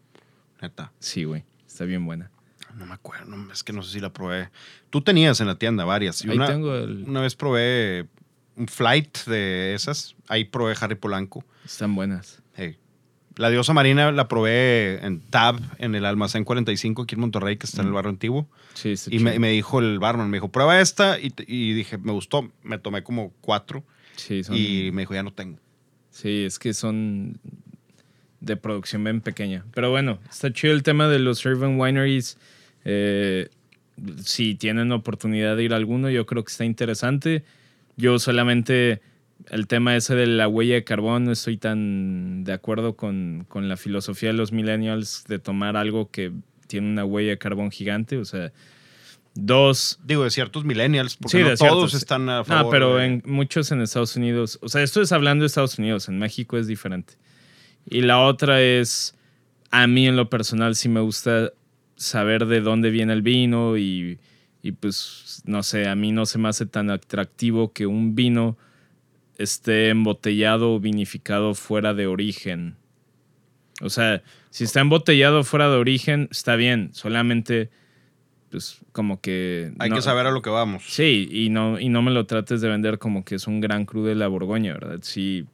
neta. Sí, güey. Está bien buena. No me acuerdo, es que no sé si la probé. Tú tenías en la tienda varias. Y Ahí una, tengo el- una vez probé un flight de esas. Ahí probé Harry Polanco. Están buenas. La diosa marina la probé en Tab, en el almacén 45 aquí en Monterrey, que está en el barrio antiguo. Sí, está Y me, me dijo el barman, me dijo, prueba esta. Y, y dije, me gustó. Me tomé como cuatro. Sí, son- Y me dijo, ya no tengo. Sí, es que son. de producción bien pequeña. Pero bueno, está chido el tema de los urban wineries. Eh, si tienen oportunidad de ir a alguno, yo creo que está interesante. Yo solamente el tema ese de la huella de carbón, no estoy tan de acuerdo con, con la filosofía de los millennials de tomar algo que tiene una huella de carbón gigante. O sea, dos, Digo, de ciertos millennials, porque Sí, no todos ciertos. están a favor. no, pero de- en muchos en Estados Unidos. O sea, esto es hablando de Estados Unidos. En México es diferente. Y la otra es, a mí en lo personal sí me gusta saber de dónde viene el vino y, y pues, no sé, a mí no se me hace tan atractivo que un vino esté embotellado o vinificado fuera de origen. O sea, si está embotellado fuera de origen, está bien. Solamente, pues, como que... Hay no- que saber a lo que vamos. Sí, y no, y no me lo trates de vender como que es un gran cru de la Borgoña, ¿verdad? Si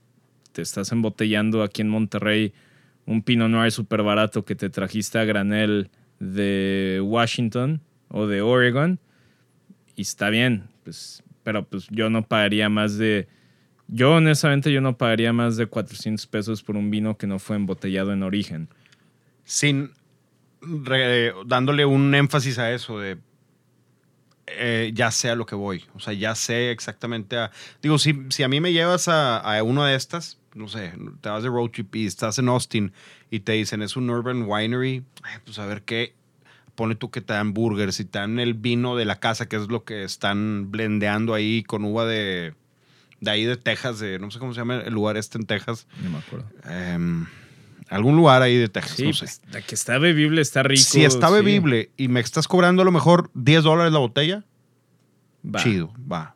te estás embotellando aquí en Monterrey un Pinot Noir súper barato que te trajiste a granel de Washington o de Oregon, y está bien, pues, pero pues yo no pagaría más de... Yo honestamente yo no pagaría más de 400 pesos por un vino que no fue embotellado en origen. Sin dándole un énfasis a eso de eh, ya sé a lo que voy. O sea, ya sé exactamente a. Digo, si, si a mí me llevas a, a una de estas, no sé, te vas de road trip y estás en Austin y te dicen es un urban winery, pues a ver qué. Pone tú que te dan burgers y te dan el vino de la casa, que es lo que están blendeando ahí con uva de, de ahí de Texas, de no sé cómo se llama el lugar este en Texas. No me acuerdo. Em, algún lugar ahí de Texas, Sí, no sé. pues, la que está bebible está rico. Si está sí. bebible y me estás cobrando a lo mejor 10 dólares la botella, Va. chido, va.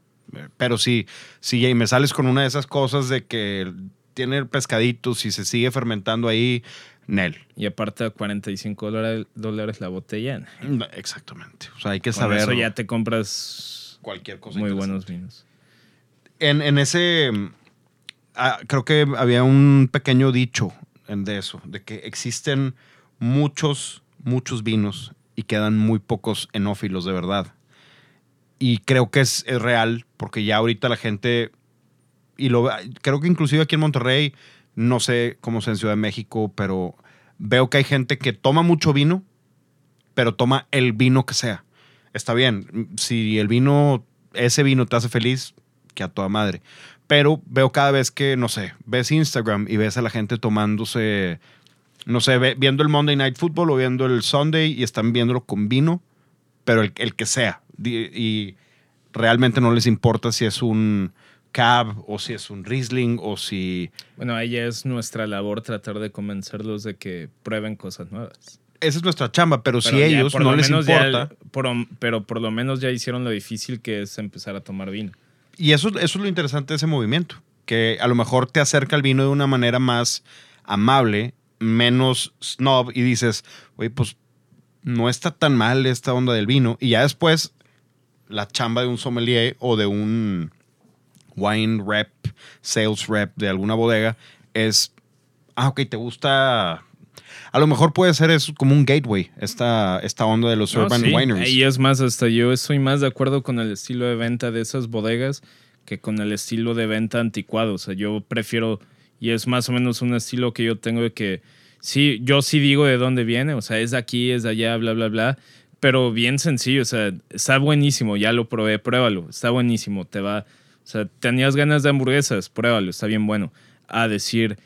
Pero si, si me sales con una de esas cosas de que tiene pescaditos y se sigue fermentando ahí, Nel. Y aparte a 45 dólares, la botella. Exactamente. O sea, hay que Con saber eso ya te compras cualquier cosa. muy buenos vinos. En, en ese, ah, creo que había un pequeño dicho de eso, de que existen muchos, muchos vinos y quedan muy pocos enófilos de verdad. Y creo que es, es real, porque ya ahorita la gente, y lo creo que inclusive aquí en Monterrey, no sé cómo sea en Ciudad de México, pero veo que hay gente que toma mucho vino, pero toma el vino que sea. Está bien, si el vino, ese vino te hace feliz, que a toda madre. Pero veo cada vez que, no sé, ves Instagram y ves a la gente tomándose, no sé, ve- viendo el Monday Night Football o viendo el Sunday y están viéndolo con vino, pero el, el que sea. Y realmente no les importa si es un cab o si es un Riesling o si... Bueno, ahí es nuestra labor tratar de convencerlos de que prueben cosas nuevas. Esa es nuestra chamba, pero, si Pero ya ellos no les importa... por- pero por lo menos ya hicieron lo difícil que es empezar a tomar vino. Y eso, eso es lo interesante de ese movimiento, que a lo mejor te acerca al vino de una manera más amable, menos snob, y dices, oye, pues no está tan mal esta onda del vino. Y ya después, la chamba de un sommelier o de un wine rep, sales rep de alguna bodega es, ah, ok, te gusta... A lo mejor puede ser eso como un gateway, esta, esta onda de los No, urban sí, wineries. Y es más, hasta yo estoy más de acuerdo con el estilo de venta de esas bodegas que con el estilo de venta anticuado. O sea, yo prefiero, y es más o menos un estilo que yo tengo de que, sí, yo sí digo de dónde viene, o sea, es de aquí, es de allá, bla, bla, bla, pero bien sencillo, o sea, está buenísimo, ya lo probé, pruébalo, está buenísimo, te va, o sea, tenías ganas de hamburguesas, pruébalo, está bien bueno. A decir,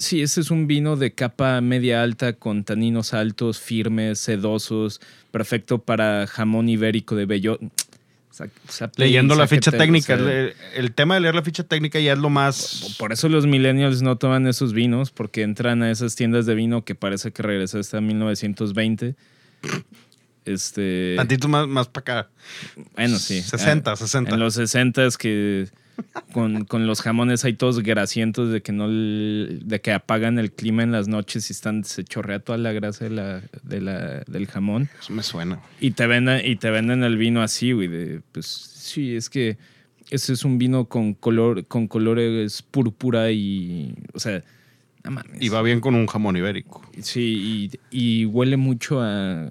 sí, ese es un vino de capa media alta con taninos altos, firmes, sedosos, perfecto para jamón ibérico de bello. Sa- sa- Leyendo la ficha o técnica. sea, el, el tema de leer la ficha técnica ya es lo más... por eso los millennials no toman esos vinos, porque entran a esas tiendas de vino que parece que regresaste a 1920. Este. Tantito más, más para acá. Bueno, sí. 60, Ah, 60. En los 60 es que con, con los jamones hay todos grasientos de que no de que apagan el clima en las noches y están se chorrea toda la grasa de la, de la- del jamón Eso me suena. y te venden y te venden el vino así, güey, de pues sí, es que ese es un vino con color con colores púrpura y o sea, no mames. Y va bien con un jamón ibérico. Sí, y, y huele mucho a.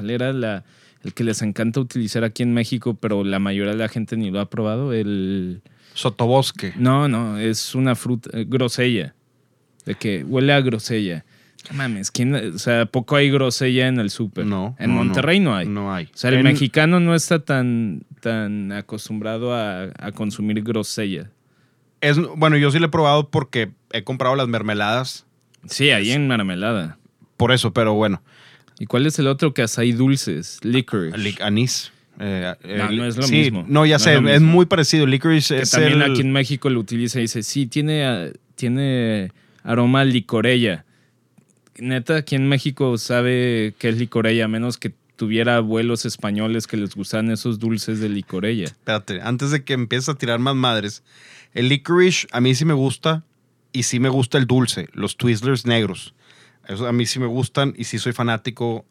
¿Cuál era la, el que les encanta utilizar aquí en México, pero la mayoría de la gente ni lo ha probado? El. Sotobosque. No, no, es una fruta. eh, grosella. De que huele a grosella. Mames, ¿quién, o sea, poco hay grosella en el súper. No. En no, Monterrey no, hay. No hay. O sea, el En- mexicano no está tan, tan acostumbrado a, a consumir grosella. Es, bueno, yo sí lo he probado porque he comprado las mermeladas. Sí, ahí en mermelada. Por eso, pero bueno. ¿Y cuál es el otro que hay dulces? Licorice. Lic- Anís. eh, No, eh, no es lo sí, mismo. No, ya No sé, es muy parecido. Licorice que es también el- aquí en México lo utiliza y dice, sí, tiene, ah, tiene aroma a licorella. Neta, aquí en México sabe qué es licorella, a menos que tuviera abuelos españoles que les gustaban esos dulces de licorella. Espérate, antes de que empieces a tirar más madres. El licorice a mí sí me gusta y sí me gusta el dulce, los Twizzlers negros. Eso a mí sí me gustan y sí soy fanático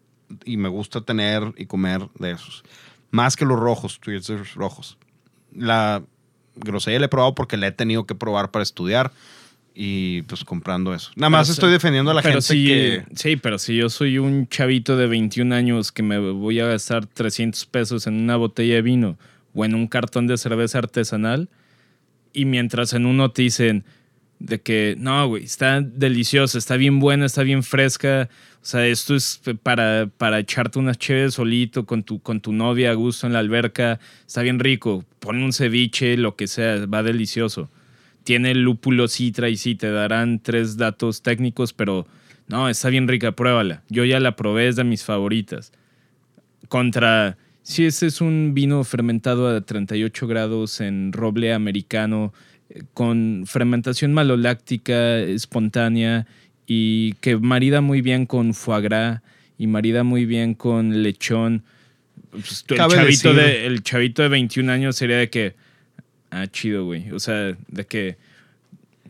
y me gusta tener y comer de esos. Más que los rojos, Twizzlers rojos. La grosella la he probado porque la he tenido que probar para estudiar y pues comprando eso. Nada más estoy defendiendo a la gente sí, que... Sí, pero si yo soy un chavito de 21 años que me voy a gastar 300 pesos en una botella de vino o en un cartón de cerveza artesanal y mientras en uno te dicen de que no, güey, está deliciosa, está bien buena, está bien fresca, o sea, esto es para, para echarte unas chéves solito con tu, con tu novia a gusto en la alberca, está bien rico, pon un ceviche, lo que sea, va delicioso tiene lúpulo citra y sí, te darán tres datos técnicos, pero no, está bien rica, pruébala. Yo ya la probé, es de mis favoritas. Contra, si ese es un vino fermentado a 38 grados en roble americano, con fermentación maloláctica espontánea y que marida muy bien con foie gras y marida muy bien con lechón. Pues, el, chavito de, el chavito de 21 años sería de que, ah, chido, güey. O sea, de que,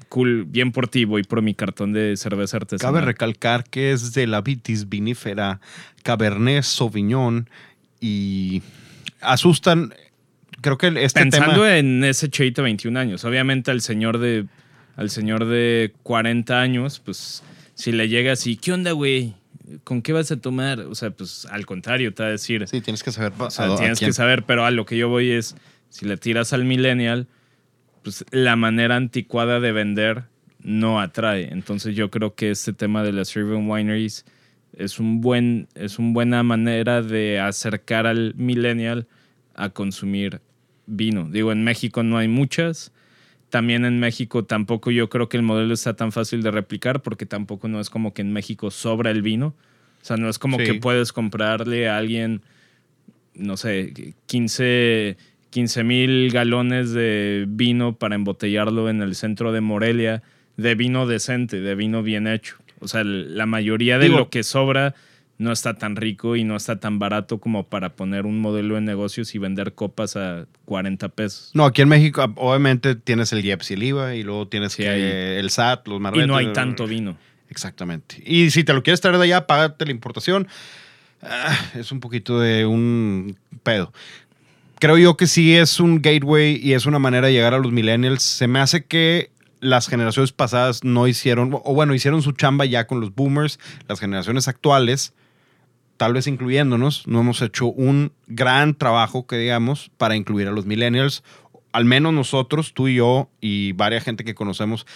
cool, bien por ti, voy por mi cartón de cerveza artesanal. Cabe recalcar que es de la vitis vinífera Cabernet Sauvignon y asustan. Creo que este Pensando tema. en ese chavito de 21 años, obviamente al señor de al señor de 40 años, pues si le llega así, ¿qué onda, güey? ¿Con qué vas a tomar? O sea, pues al contrario, te va a decir, Sí, tienes que saber. o sea, tienes que saber, pero a lo que yo voy es, si le tiras al millennial, pues la manera anticuada de vender no atrae. Entonces yo creo que este tema de las Riven Wineries es un buen, es una buena manera de acercar al millennial a consumir vino. Digo, en México no hay muchas. También en México tampoco yo creo que el modelo está tan fácil de replicar porque tampoco no es como que en México sobra el vino. O sea, no es como Sí. que puedes comprarle a alguien, no sé, 15 mil galones de vino para embotellarlo en el centro de Morelia, de vino decente, de vino bien hecho. O sea, la mayoría de Digo- lo que sobra no está tan rico y no está tan barato como para poner un modelo de negocios y vender copas a 40 pesos. No, aquí en México, obviamente, tienes el IEPS y el IVA, y luego tienes Sí, que hay- el SAT, los marbetes. Y no hay tanto vino. Exactamente. Y si te lo quieres traer de allá, págate la importación. Ah, es un poquito de un pedo. Creo yo que sí es un gateway y es una manera de llegar a los millennials. Se me hace que las generaciones pasadas no hicieron, o bueno, hicieron su chamba ya con los boomers. Las generaciones actuales, tal vez incluyéndonos, no hemos hecho un gran trabajo, que digamos, para incluir a los millennials. Al menos nosotros, tú y yo y varias gente que conocemos,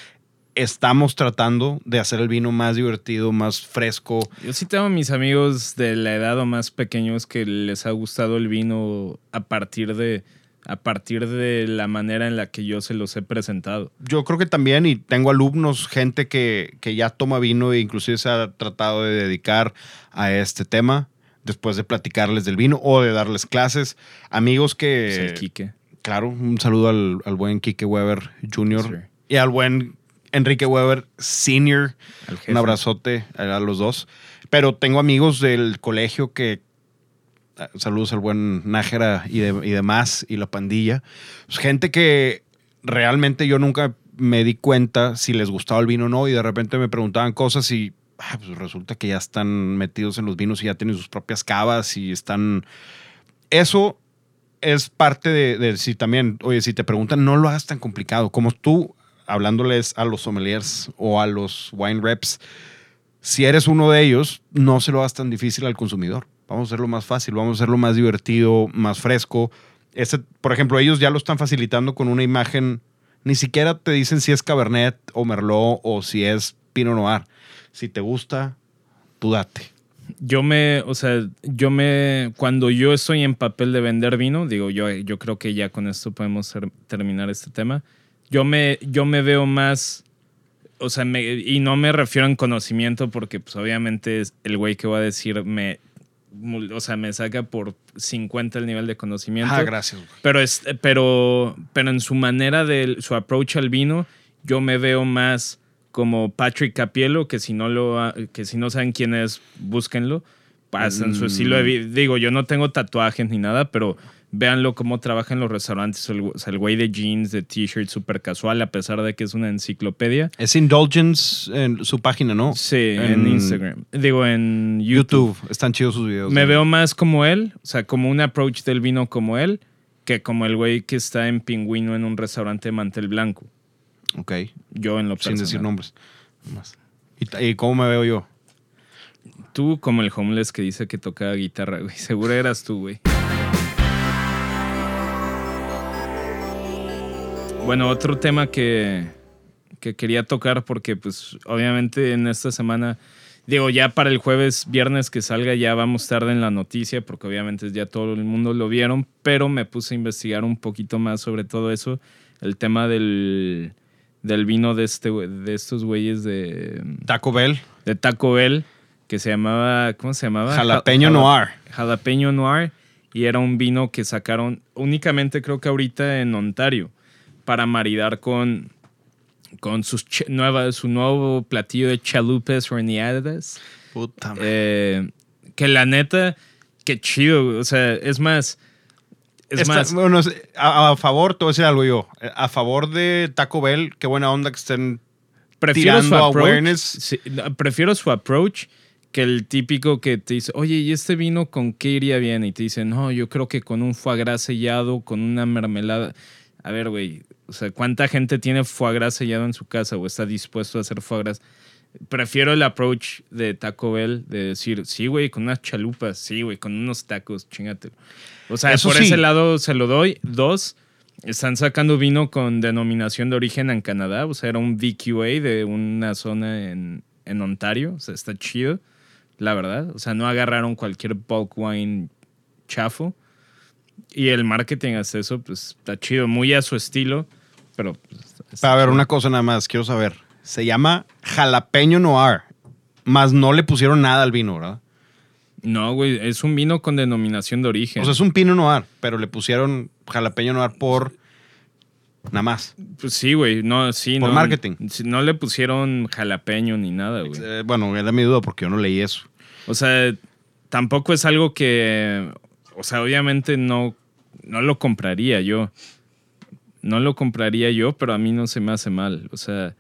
estamos tratando de hacer el vino más divertido, más fresco. Yo sí tengo mis amigos de la edad o más pequeños que les ha gustado el vino a partir de a partir de la manera en la que yo se los he presentado. Yo creo que también, y tengo alumnos, gente que, que ya toma vino e inclusive se ha tratado de dedicar a este tema después de platicarles del vino o de darles clases. Amigos que... Pues el Quique. Claro, un saludo al, al buen Kike Weber Jr. Sí. y al buen Enrique Weber Sr. Un abrazote a los dos. Pero tengo amigos del colegio que. Ah, Saludos al buen Nájera y, de- y demás, y la pandilla. Pues, gente que realmente yo nunca me di cuenta si les gustaba el vino o no, y de repente me preguntaban cosas y ah, pues resulta que ya están metidos en los vinos y ya tienen sus propias cavas y están. Eso es parte de, de si también, oye, si te preguntan, no lo hagas tan complicado. Como tú, hablándoles a los sommeliers o a los wine reps, si eres uno de ellos, no se lo hagas tan difícil al consumidor. Vamos a hacerlo más fácil, vamos a hacerlo más divertido, más fresco. Ese, por ejemplo, ellos ya lo están facilitando con una imagen. Ni siquiera te dicen si es Cabernet o Merlot o si es Pinot Noir. Si te gusta, tú date. Yo me, o sea, yo me, cuando yo estoy en papel de vender vino, digo, yo, yo creo que ya con esto podemos ter- terminar este tema. Yo me, yo me veo más, o sea, me- y no me refiero en conocimiento porque, pues, obviamente el güey que va a decir me, o sea, me saca por 50 el nivel de conocimiento. Ah, gracias. güey. Pero, es, pero, pero en su manera de su approach al vino, yo me veo más como Patrick Capielo, que si no lo que si no saben quién es, búsquenlo. Pasa en su estilo de vida. Digo, yo no tengo tatuajes ni nada, pero véanlo cómo trabaja en los restaurantes. El, o sea, el güey de jeans, de t-shirt, súper casual, a pesar de que es una enciclopedia. Es Indulgence en su página, ¿no? Sí, en, Instagram. Digo, en YouTube. YouTube. Están chidos sus videos. Me ¿no? veo más como él, o sea, como un approach del vino como él, que como el güey que está en Pingüino en un restaurante de mantel blanco. Ok. Yo en lo Sin personal. decir nombres. ¿Y, y cómo me veo yo? Tú como el homeless que dice que tocaba guitarra, güey. [LAUGHS] Seguro eras tú, güey. Bueno, otro tema que, que quería tocar porque pues obviamente en esta semana, digo ya para el jueves, viernes que salga ya vamos tarde en la noticia porque obviamente ya todo el mundo lo vieron, pero me puse a investigar un poquito más sobre todo eso, el tema del, del vino de, este, de estos güeyes de Taco Bell. de Taco Bell que se llamaba, ¿cómo se llamaba? Jalapeño Jala- Noir. Jalapeño Noir y era un vino que sacaron únicamente creo que ahorita en Ontario para maridar con con sus nueva, su nuevo platillo de chalupes horneadas. Puta madre. Eh, que la neta, qué chido, o sea, es más, es más, bueno, a, a favor, te voy a decir algo yo. A favor de Taco Bell, qué buena onda que estén. prefiero su tirando approach. awareness. sí, prefiero su approach que el típico que te dice, oye, ¿y este vino con qué iría bien? Y te dice, no, yo creo que con un foie gras sellado, con una mermelada. A ver, güey, o sea, ¿cuánta gente tiene foie gras sellado en su casa o está dispuesto a hacer foie gras? Prefiero el approach de Taco Bell de decir, sí, güey, con unas chalupas, sí, güey, con unos tacos, chingate. O sea, Eso por sí. ese lado se lo doy. Dos, están sacando vino con denominación de origen en Canadá. O sea, era un VQA de una zona en, en Ontario. O sea, está chido, la verdad. O sea, no agarraron cualquier bulk wine chafo. Y el marketing hace eso, pues está chido, muy a su estilo. Pero. pues, A ver, una cosa nada más, quiero saber. Se llama Jalapeño Noir. Más no le pusieron nada al vino, ¿verdad? No, güey, es un vino con denominación de origen. O sea, es un Pinot Noir, pero le pusieron Jalapeño Noir por. Nada más. Pues sí, güey, no, sí, Por no. marketing. No le pusieron jalapeño ni nada, güey. Eh, bueno, era mi duda porque yo no leí eso. O sea, tampoco es algo que, o sea, obviamente no, no lo compraría yo. No lo compraría yo, pero a mí no se me hace mal. O sea,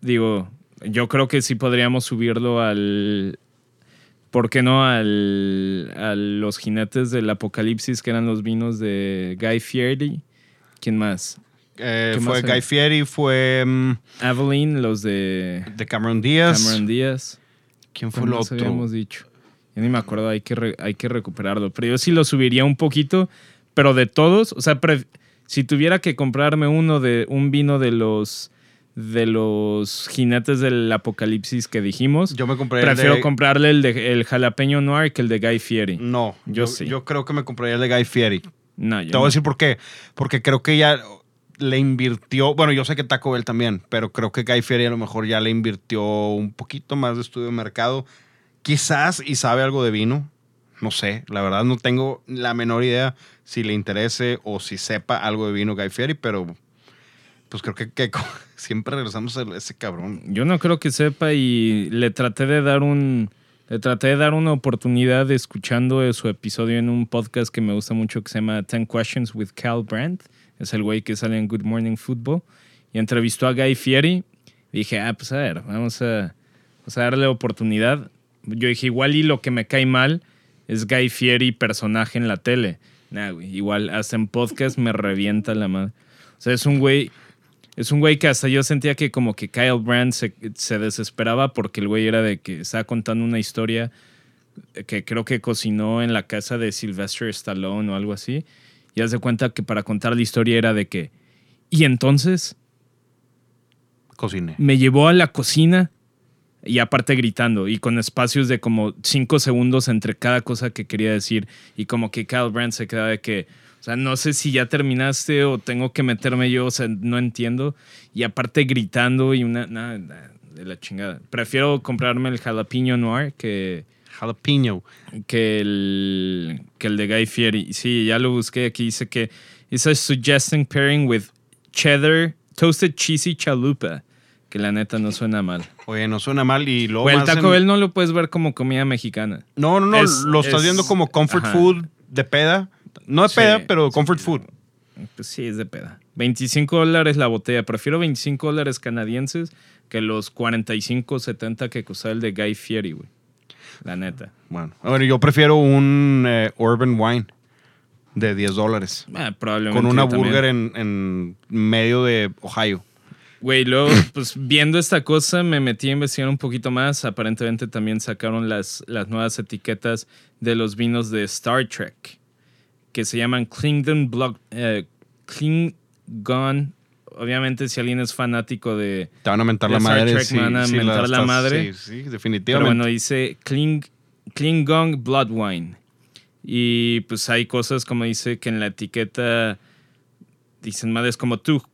digo, yo creo que sí podríamos subirlo al, ¿por qué no? Al, a los jinetes del apocalipsis, que eran los vinos de Guy Fieri. ¿Quién más? Eh, ¿Qué fue más? Guy Fieri, fue mm, Aveline, los de de Cameron Díaz. Cameron Díaz. ¿Quién fue ¿Qué el otro? habíamos dicho? Yo ni me acuerdo, hay que, re- hay que recuperarlo. Pero yo sí lo subiría un poquito, pero de todos, o sea, si tuviera que comprarme uno de un vino de los de los jinetes del apocalipsis que dijimos, Yo me compré el prefiero de- comprarle el de el jalapeño noir que el de Guy Fieri. No, Yo yo, sí. yo creo que me compraría el de Guy Fieri. No, yo Te voy no. a decir por qué. Porque creo que ya le invirtió. Bueno, yo sé que Taco Bell también, pero creo que Guy Fieri a lo mejor ya le invirtió un poquito más de estudio de mercado. Quizás y sabe algo de vino. No sé, la verdad no tengo la menor idea si le interese o si sepa algo de vino Guy Fieri, pero pues creo que, que [LAUGHS] siempre regresamos a ese cabrón. Yo no creo que sepa y le traté de dar un le traté de dar una oportunidad escuchando su episodio en un podcast que me gusta mucho que se llama 10 Questions with Cal Brandt. Es el güey que sale en Good Morning Football y entrevistó a Guy Fieri. Dije, ah, pues a ver, vamos a, vamos a darle oportunidad. Yo dije, igual y lo que me cae mal es Guy Fieri personaje en la tele. Nah, güey, igual hasta en podcast me revienta la madre. O sea, es un güey es un güey que hasta yo sentía que como que Kyle Brandt se, se desesperaba porque el güey era de que estaba contando una historia que creo que cocinó en la casa de Sylvester Stallone o algo así. Y haz de cuenta que para contar la historia era de que, y entonces, Cociné. me llevó a la cocina y aparte gritando y con espacios de como cinco segundos entre cada cosa que quería decir y como que Kyle Brandt se quedaba de que, o sea, no sé si ya terminaste o tengo que meterme yo, o sea, no entiendo. Y aparte gritando y una, nada, de la chingada. Prefiero comprarme el jalapeno noir que, Jalapeno. que el, que el de Guy Fieri. Sí, ya lo busqué aquí. Dice que it's a suggesting pairing with cheddar, toasted cheesy chalupa. Que la neta no suena mal. Oye, no suena mal y luego O el Taco en- Bell no lo puedes ver como comida mexicana. No, no, no, Es- lo estás es- viendo como comfort ajá. food de peda. No de Sí, peda, pero sí, comfort food. Pues sí, es de peda. 25 dólares la botella. Prefiero 25 dólares canadienses que los 45, 70 que costaba el de Guy Fieri, güey. La neta. Bueno, bueno, yo prefiero un eh, Urban Wine de 10 dólares. Ah, probablemente. Con una burger en, en medio de Ohio. Güey, luego, [CLEARS THROAT] pues viendo esta cosa, me metí a investigar un poquito más. Aparentemente también sacaron las, las nuevas etiquetas de los vinos de Star Trek, que se llaman Klingon Block. eh, Klingon. Obviamente, si alguien es fanático de. Te van a mentar De la Star madre. Trek sí, van a sí, mentar la estás- madre. Sí, sí, Pero definitivamente. bueno, dice Kling, Klingon Blood Wine. Y pues hay cosas como dice que en la etiqueta dicen madres como Tupac,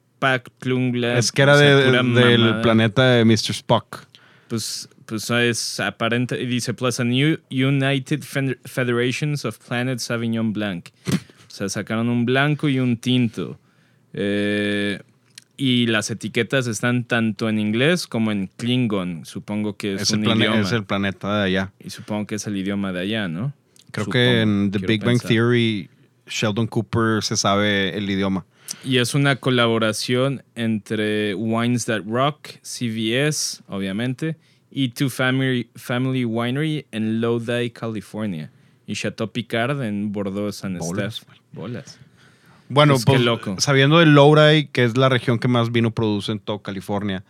Es que era o sea, de- pura del mamada. planeta de Mr. Spock. Pues, pues es aparente. y Dice, plus a new United Fed- Federations of Planet Sauvignon Blanc. O sea, sacaron un blanco y un tinto. Eh, y las etiquetas están tanto en inglés como en Klingon. Supongo que es, Es, un el idioma. es el planeta de allá. Y supongo que es el idioma de allá, ¿no? Creo Supongo, que en The Big Bang. Theory, Sheldon Cooper se sabe el idioma. Y es una colaboración entre Wines That Rock, CVS, obviamente, y Two Family, Family Winery en Lodi, California. Y Chateau Picard en Bordeaux, San Bolas, Estef. Bolas. Bueno, Pues pues, loco. sabiendo del Lowry, que es la región que más vino produce en toda California,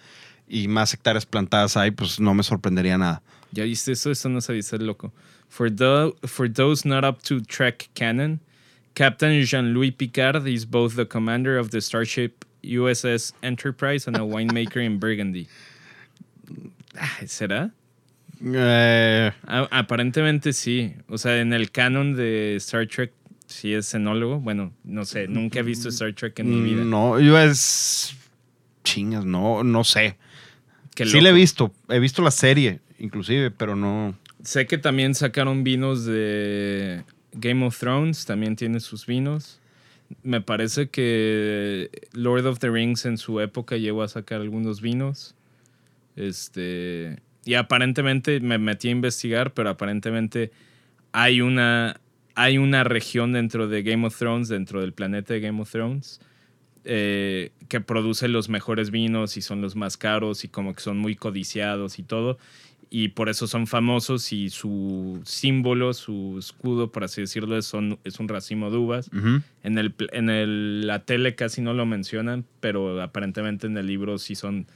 y más hectáreas plantadas hay, pues no me sorprendería nada. ¿Ya viste eso? Esto no sabía ser loco. For, tho- for those not up to Trek canon, Captain Jean-Louis Picard is both the commander of the starship USS Enterprise and a winemaker in Burgundy. Ah, ¿Será? Eh, A- aparentemente sí. O sea, en el canon de Star Trek sí es enólogo. Bueno, no sé, nunca he visto Star Trek en mi vida. no, yo es... Chingas, no, no sé. Sí le he visto, he visto la serie, inclusive, pero no... Sé que también sacaron vinos de Game of Thrones, también tiene sus vinos. Me parece que Lord of the Rings en su época llegó a sacar algunos vinos. Este, y aparentemente me metí a investigar, pero aparentemente hay una, hay una región dentro de Game of Thrones, dentro del planeta de Game of Thrones, eh, que produce los mejores vinos y son los más caros y como que son muy codiciados y todo. Y por eso son famosos y su símbolo, su escudo, por así decirlo, es, son, es un racimo de uvas. En, el, en el- la tele casi no lo mencionan, pero aparentemente en el libro sí son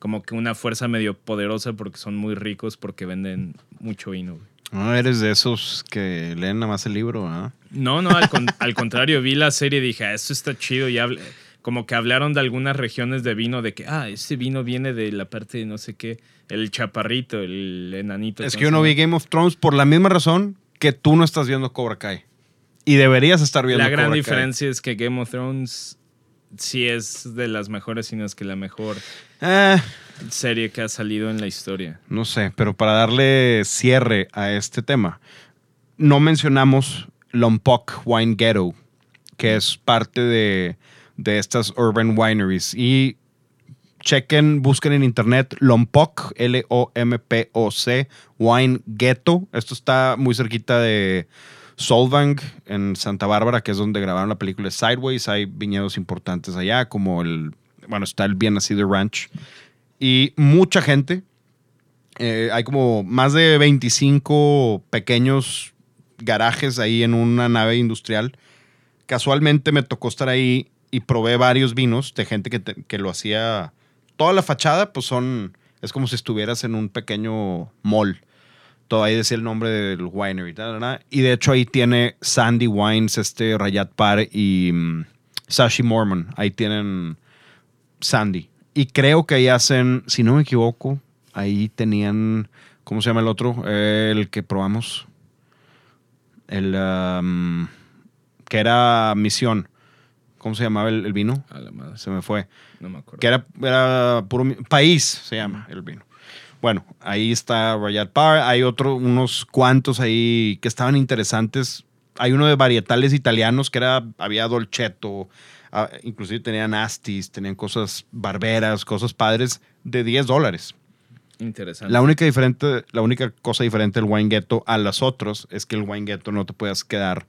como que una fuerza medio poderosa porque son muy ricos porque venden mucho vino. No, eres de esos que leen nada más el libro, ¿ah? No, no, al, con- [LAUGHS] al contrario, vi la serie y dije, ah, esto está chido. Y hable- como que hablaron de algunas regiones de vino, de que, ah, este vino viene de la parte de no sé qué, el chaparrito, el enanito. Es ¿cómo que yo no vi? Game of Thrones por la misma razón que tú no estás viendo Cobra Kai. Y deberías estar viendo La gran Cobra Kai. diferencia es que Game of Thrones sí es de las mejores, sino es que la mejor Eh, serie que ha salido en la historia. no sé, pero para darle cierre a este tema, no mencionamos Lompoc Wine Ghetto, que es parte de, de estas urban wineries. Y chequen, busquen en internet Lompoc, L-O-M-P-O-C, Wine Ghetto. Esto está muy cerquita de Solvang, en Santa Bárbara, que es donde grabaron la película Sideways. Hay viñedos importantes allá, como el, bueno, está el Bien Nacido Ranch. Y mucha gente, eh, hay como más de 25 pequeños garajes ahí en una nave industrial. Casualmente me tocó estar ahí y probé varios vinos de gente que, que lo hacía. Toda la fachada, pues son. Es como si estuvieras en un pequeño mall. Todo ahí decía el nombre del winery. Y de hecho ahí tiene Sandy Wines, este Rayat Par y mm, Sashi Mormon. Ahí tienen Sandy. Y creo que ahí hacen, si no me equivoco, ahí tenían, ¿cómo se llama el otro? El que probamos. El um, que era Misión. ¿Cómo se llamaba el, el vino? A la madre. Se me fue. No me acuerdo. Que era, era puro país, se llama el vino. Bueno, ahí está Royal Par. Hay otro, unos cuantos ahí que estaban interesantes. Hay uno de varietales italianos que era, había dolcetto, ah, inclusive tenían astis, tenían cosas barberas, cosas padres de 10 dólares. Interesante. La única, diferente, la única cosa diferente del Wine Ghetto a las otras es que el Wine Ghetto no te puedes quedar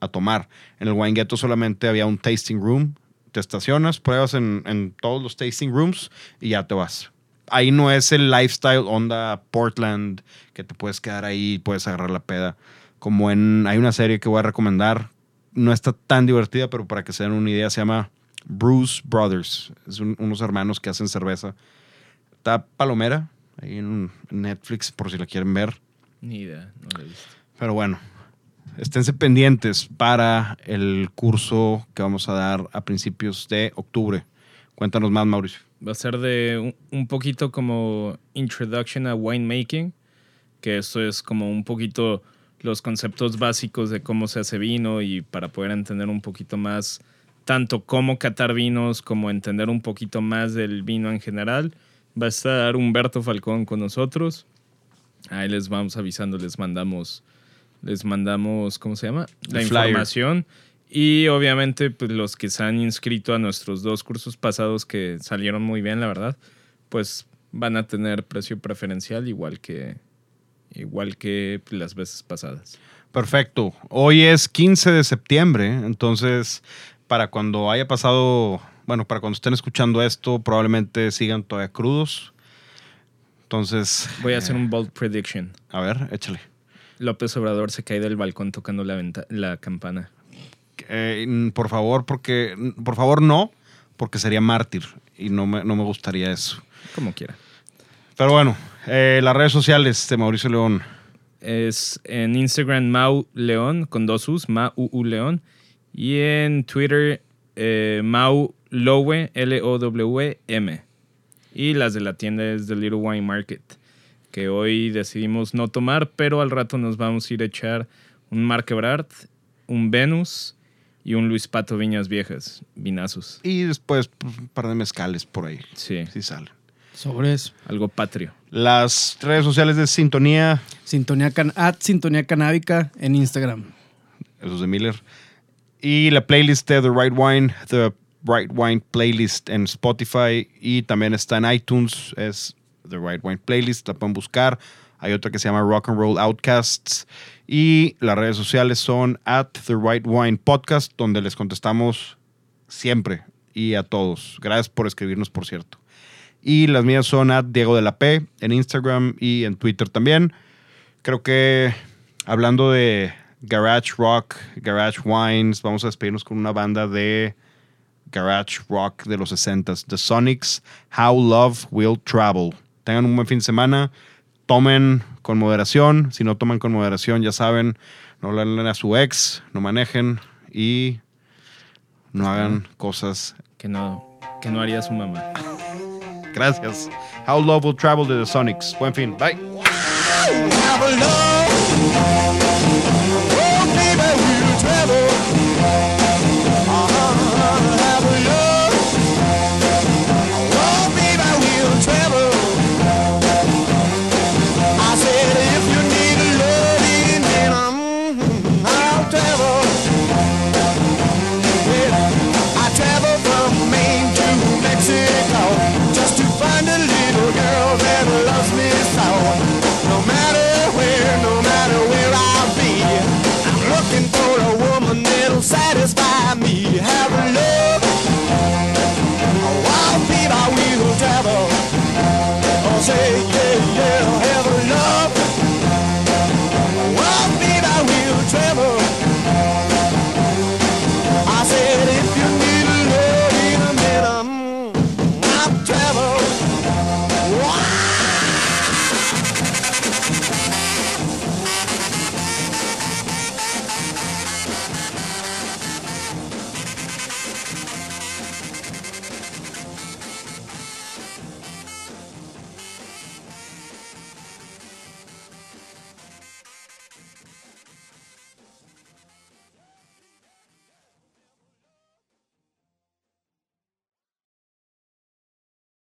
a tomar. En el Wine Ghetto solamente había un tasting room. Te estacionas, pruebas en, en todos los tasting rooms y ya te vas. Ahí no es el lifestyle onda Portland que te puedes quedar ahí y puedes agarrar la peda. Como en. Hay una serie que voy a recomendar. No está tan divertida, pero para que se den una idea, se llama Bruce Brothers. Es un- unos hermanos que hacen cerveza. Está Palomera, ahí en Netflix, por si la quieren ver. Ni idea, no lo he visto. Pero bueno, esténse pendientes para el curso que vamos a dar a principios de octubre. Cuéntanos más, Mauricio. Va a ser de un, poquito como Introduction a Winemaking, que esto es como un poquito los conceptos básicos de cómo se hace vino y para poder entender un poquito más tanto cómo catar vinos como entender un poquito más del vino en general. Va a estar Humberto Falcón con nosotros. Ahí les vamos avisando, les mandamos, les mandamos, ¿cómo se llama? La información. Y obviamente, pues los que se han inscrito a nuestros dos cursos pasados que salieron muy bien, la verdad, pues van a tener precio preferencial igual que, igual que las veces pasadas. Perfecto. Hoy es 15 de septiembre, entonces para cuando haya pasado, bueno, para cuando estén escuchando esto, probablemente sigan todavía crudos. Entonces, Voy a hacer un bold prediction. a ver, échale. López Obrador se cae del balcón tocando la, venta- la campana. Eh, mm, por favor, porque, mm, por favor, no, porque sería mártir y no me, no me gustaría eso. Como quiera. Pero bueno, eh, las redes sociales de Mauricio León. Es en Instagram Mau León con dos U's, Mau U León. Y en Twitter eh, Mau Lowe, L-O-W-M. Y las de la tienda es The Little Wine Market, que hoy decidimos no tomar, pero al rato nos vamos a ir a echar un Marquebrard, un Venus y un Luis Pato Viñas Viejas, vinazos. Y después pues, un par de mezcales por ahí, Sí, si salen. Sobres. algo patrio. Las redes sociales de Sintonía, Sintonía can at Sintonía Canábica en Instagram. esos de Miller. Y la playlist de The Right Wine, The Right Wine Playlist en Spotify. Y también está en iTunes, es The Right Wine Playlist, la pueden buscar. Hay otra que se llama Rock and Roll Outcasts. Y las redes sociales son at The Right Wine Podcast, donde les contestamos siempre y a todos. Gracias por escribirnos, por cierto. Y las mías son at Diego de la P en Instagram y en Twitter también. Creo que hablando de garage rock, garage wines, vamos a despedirnos con una banda de garage rock de los 60s, The Sonics, How Love Will Travel. Tengan un buen fin de semana, tomen con moderación, si no toman con moderación ya saben, no le hablen a su ex, no manejen y no hagan cosas. Que no, que no haría su mamá. Gracias. How Love Will Travel de The Sonics. Buen fin. Bye.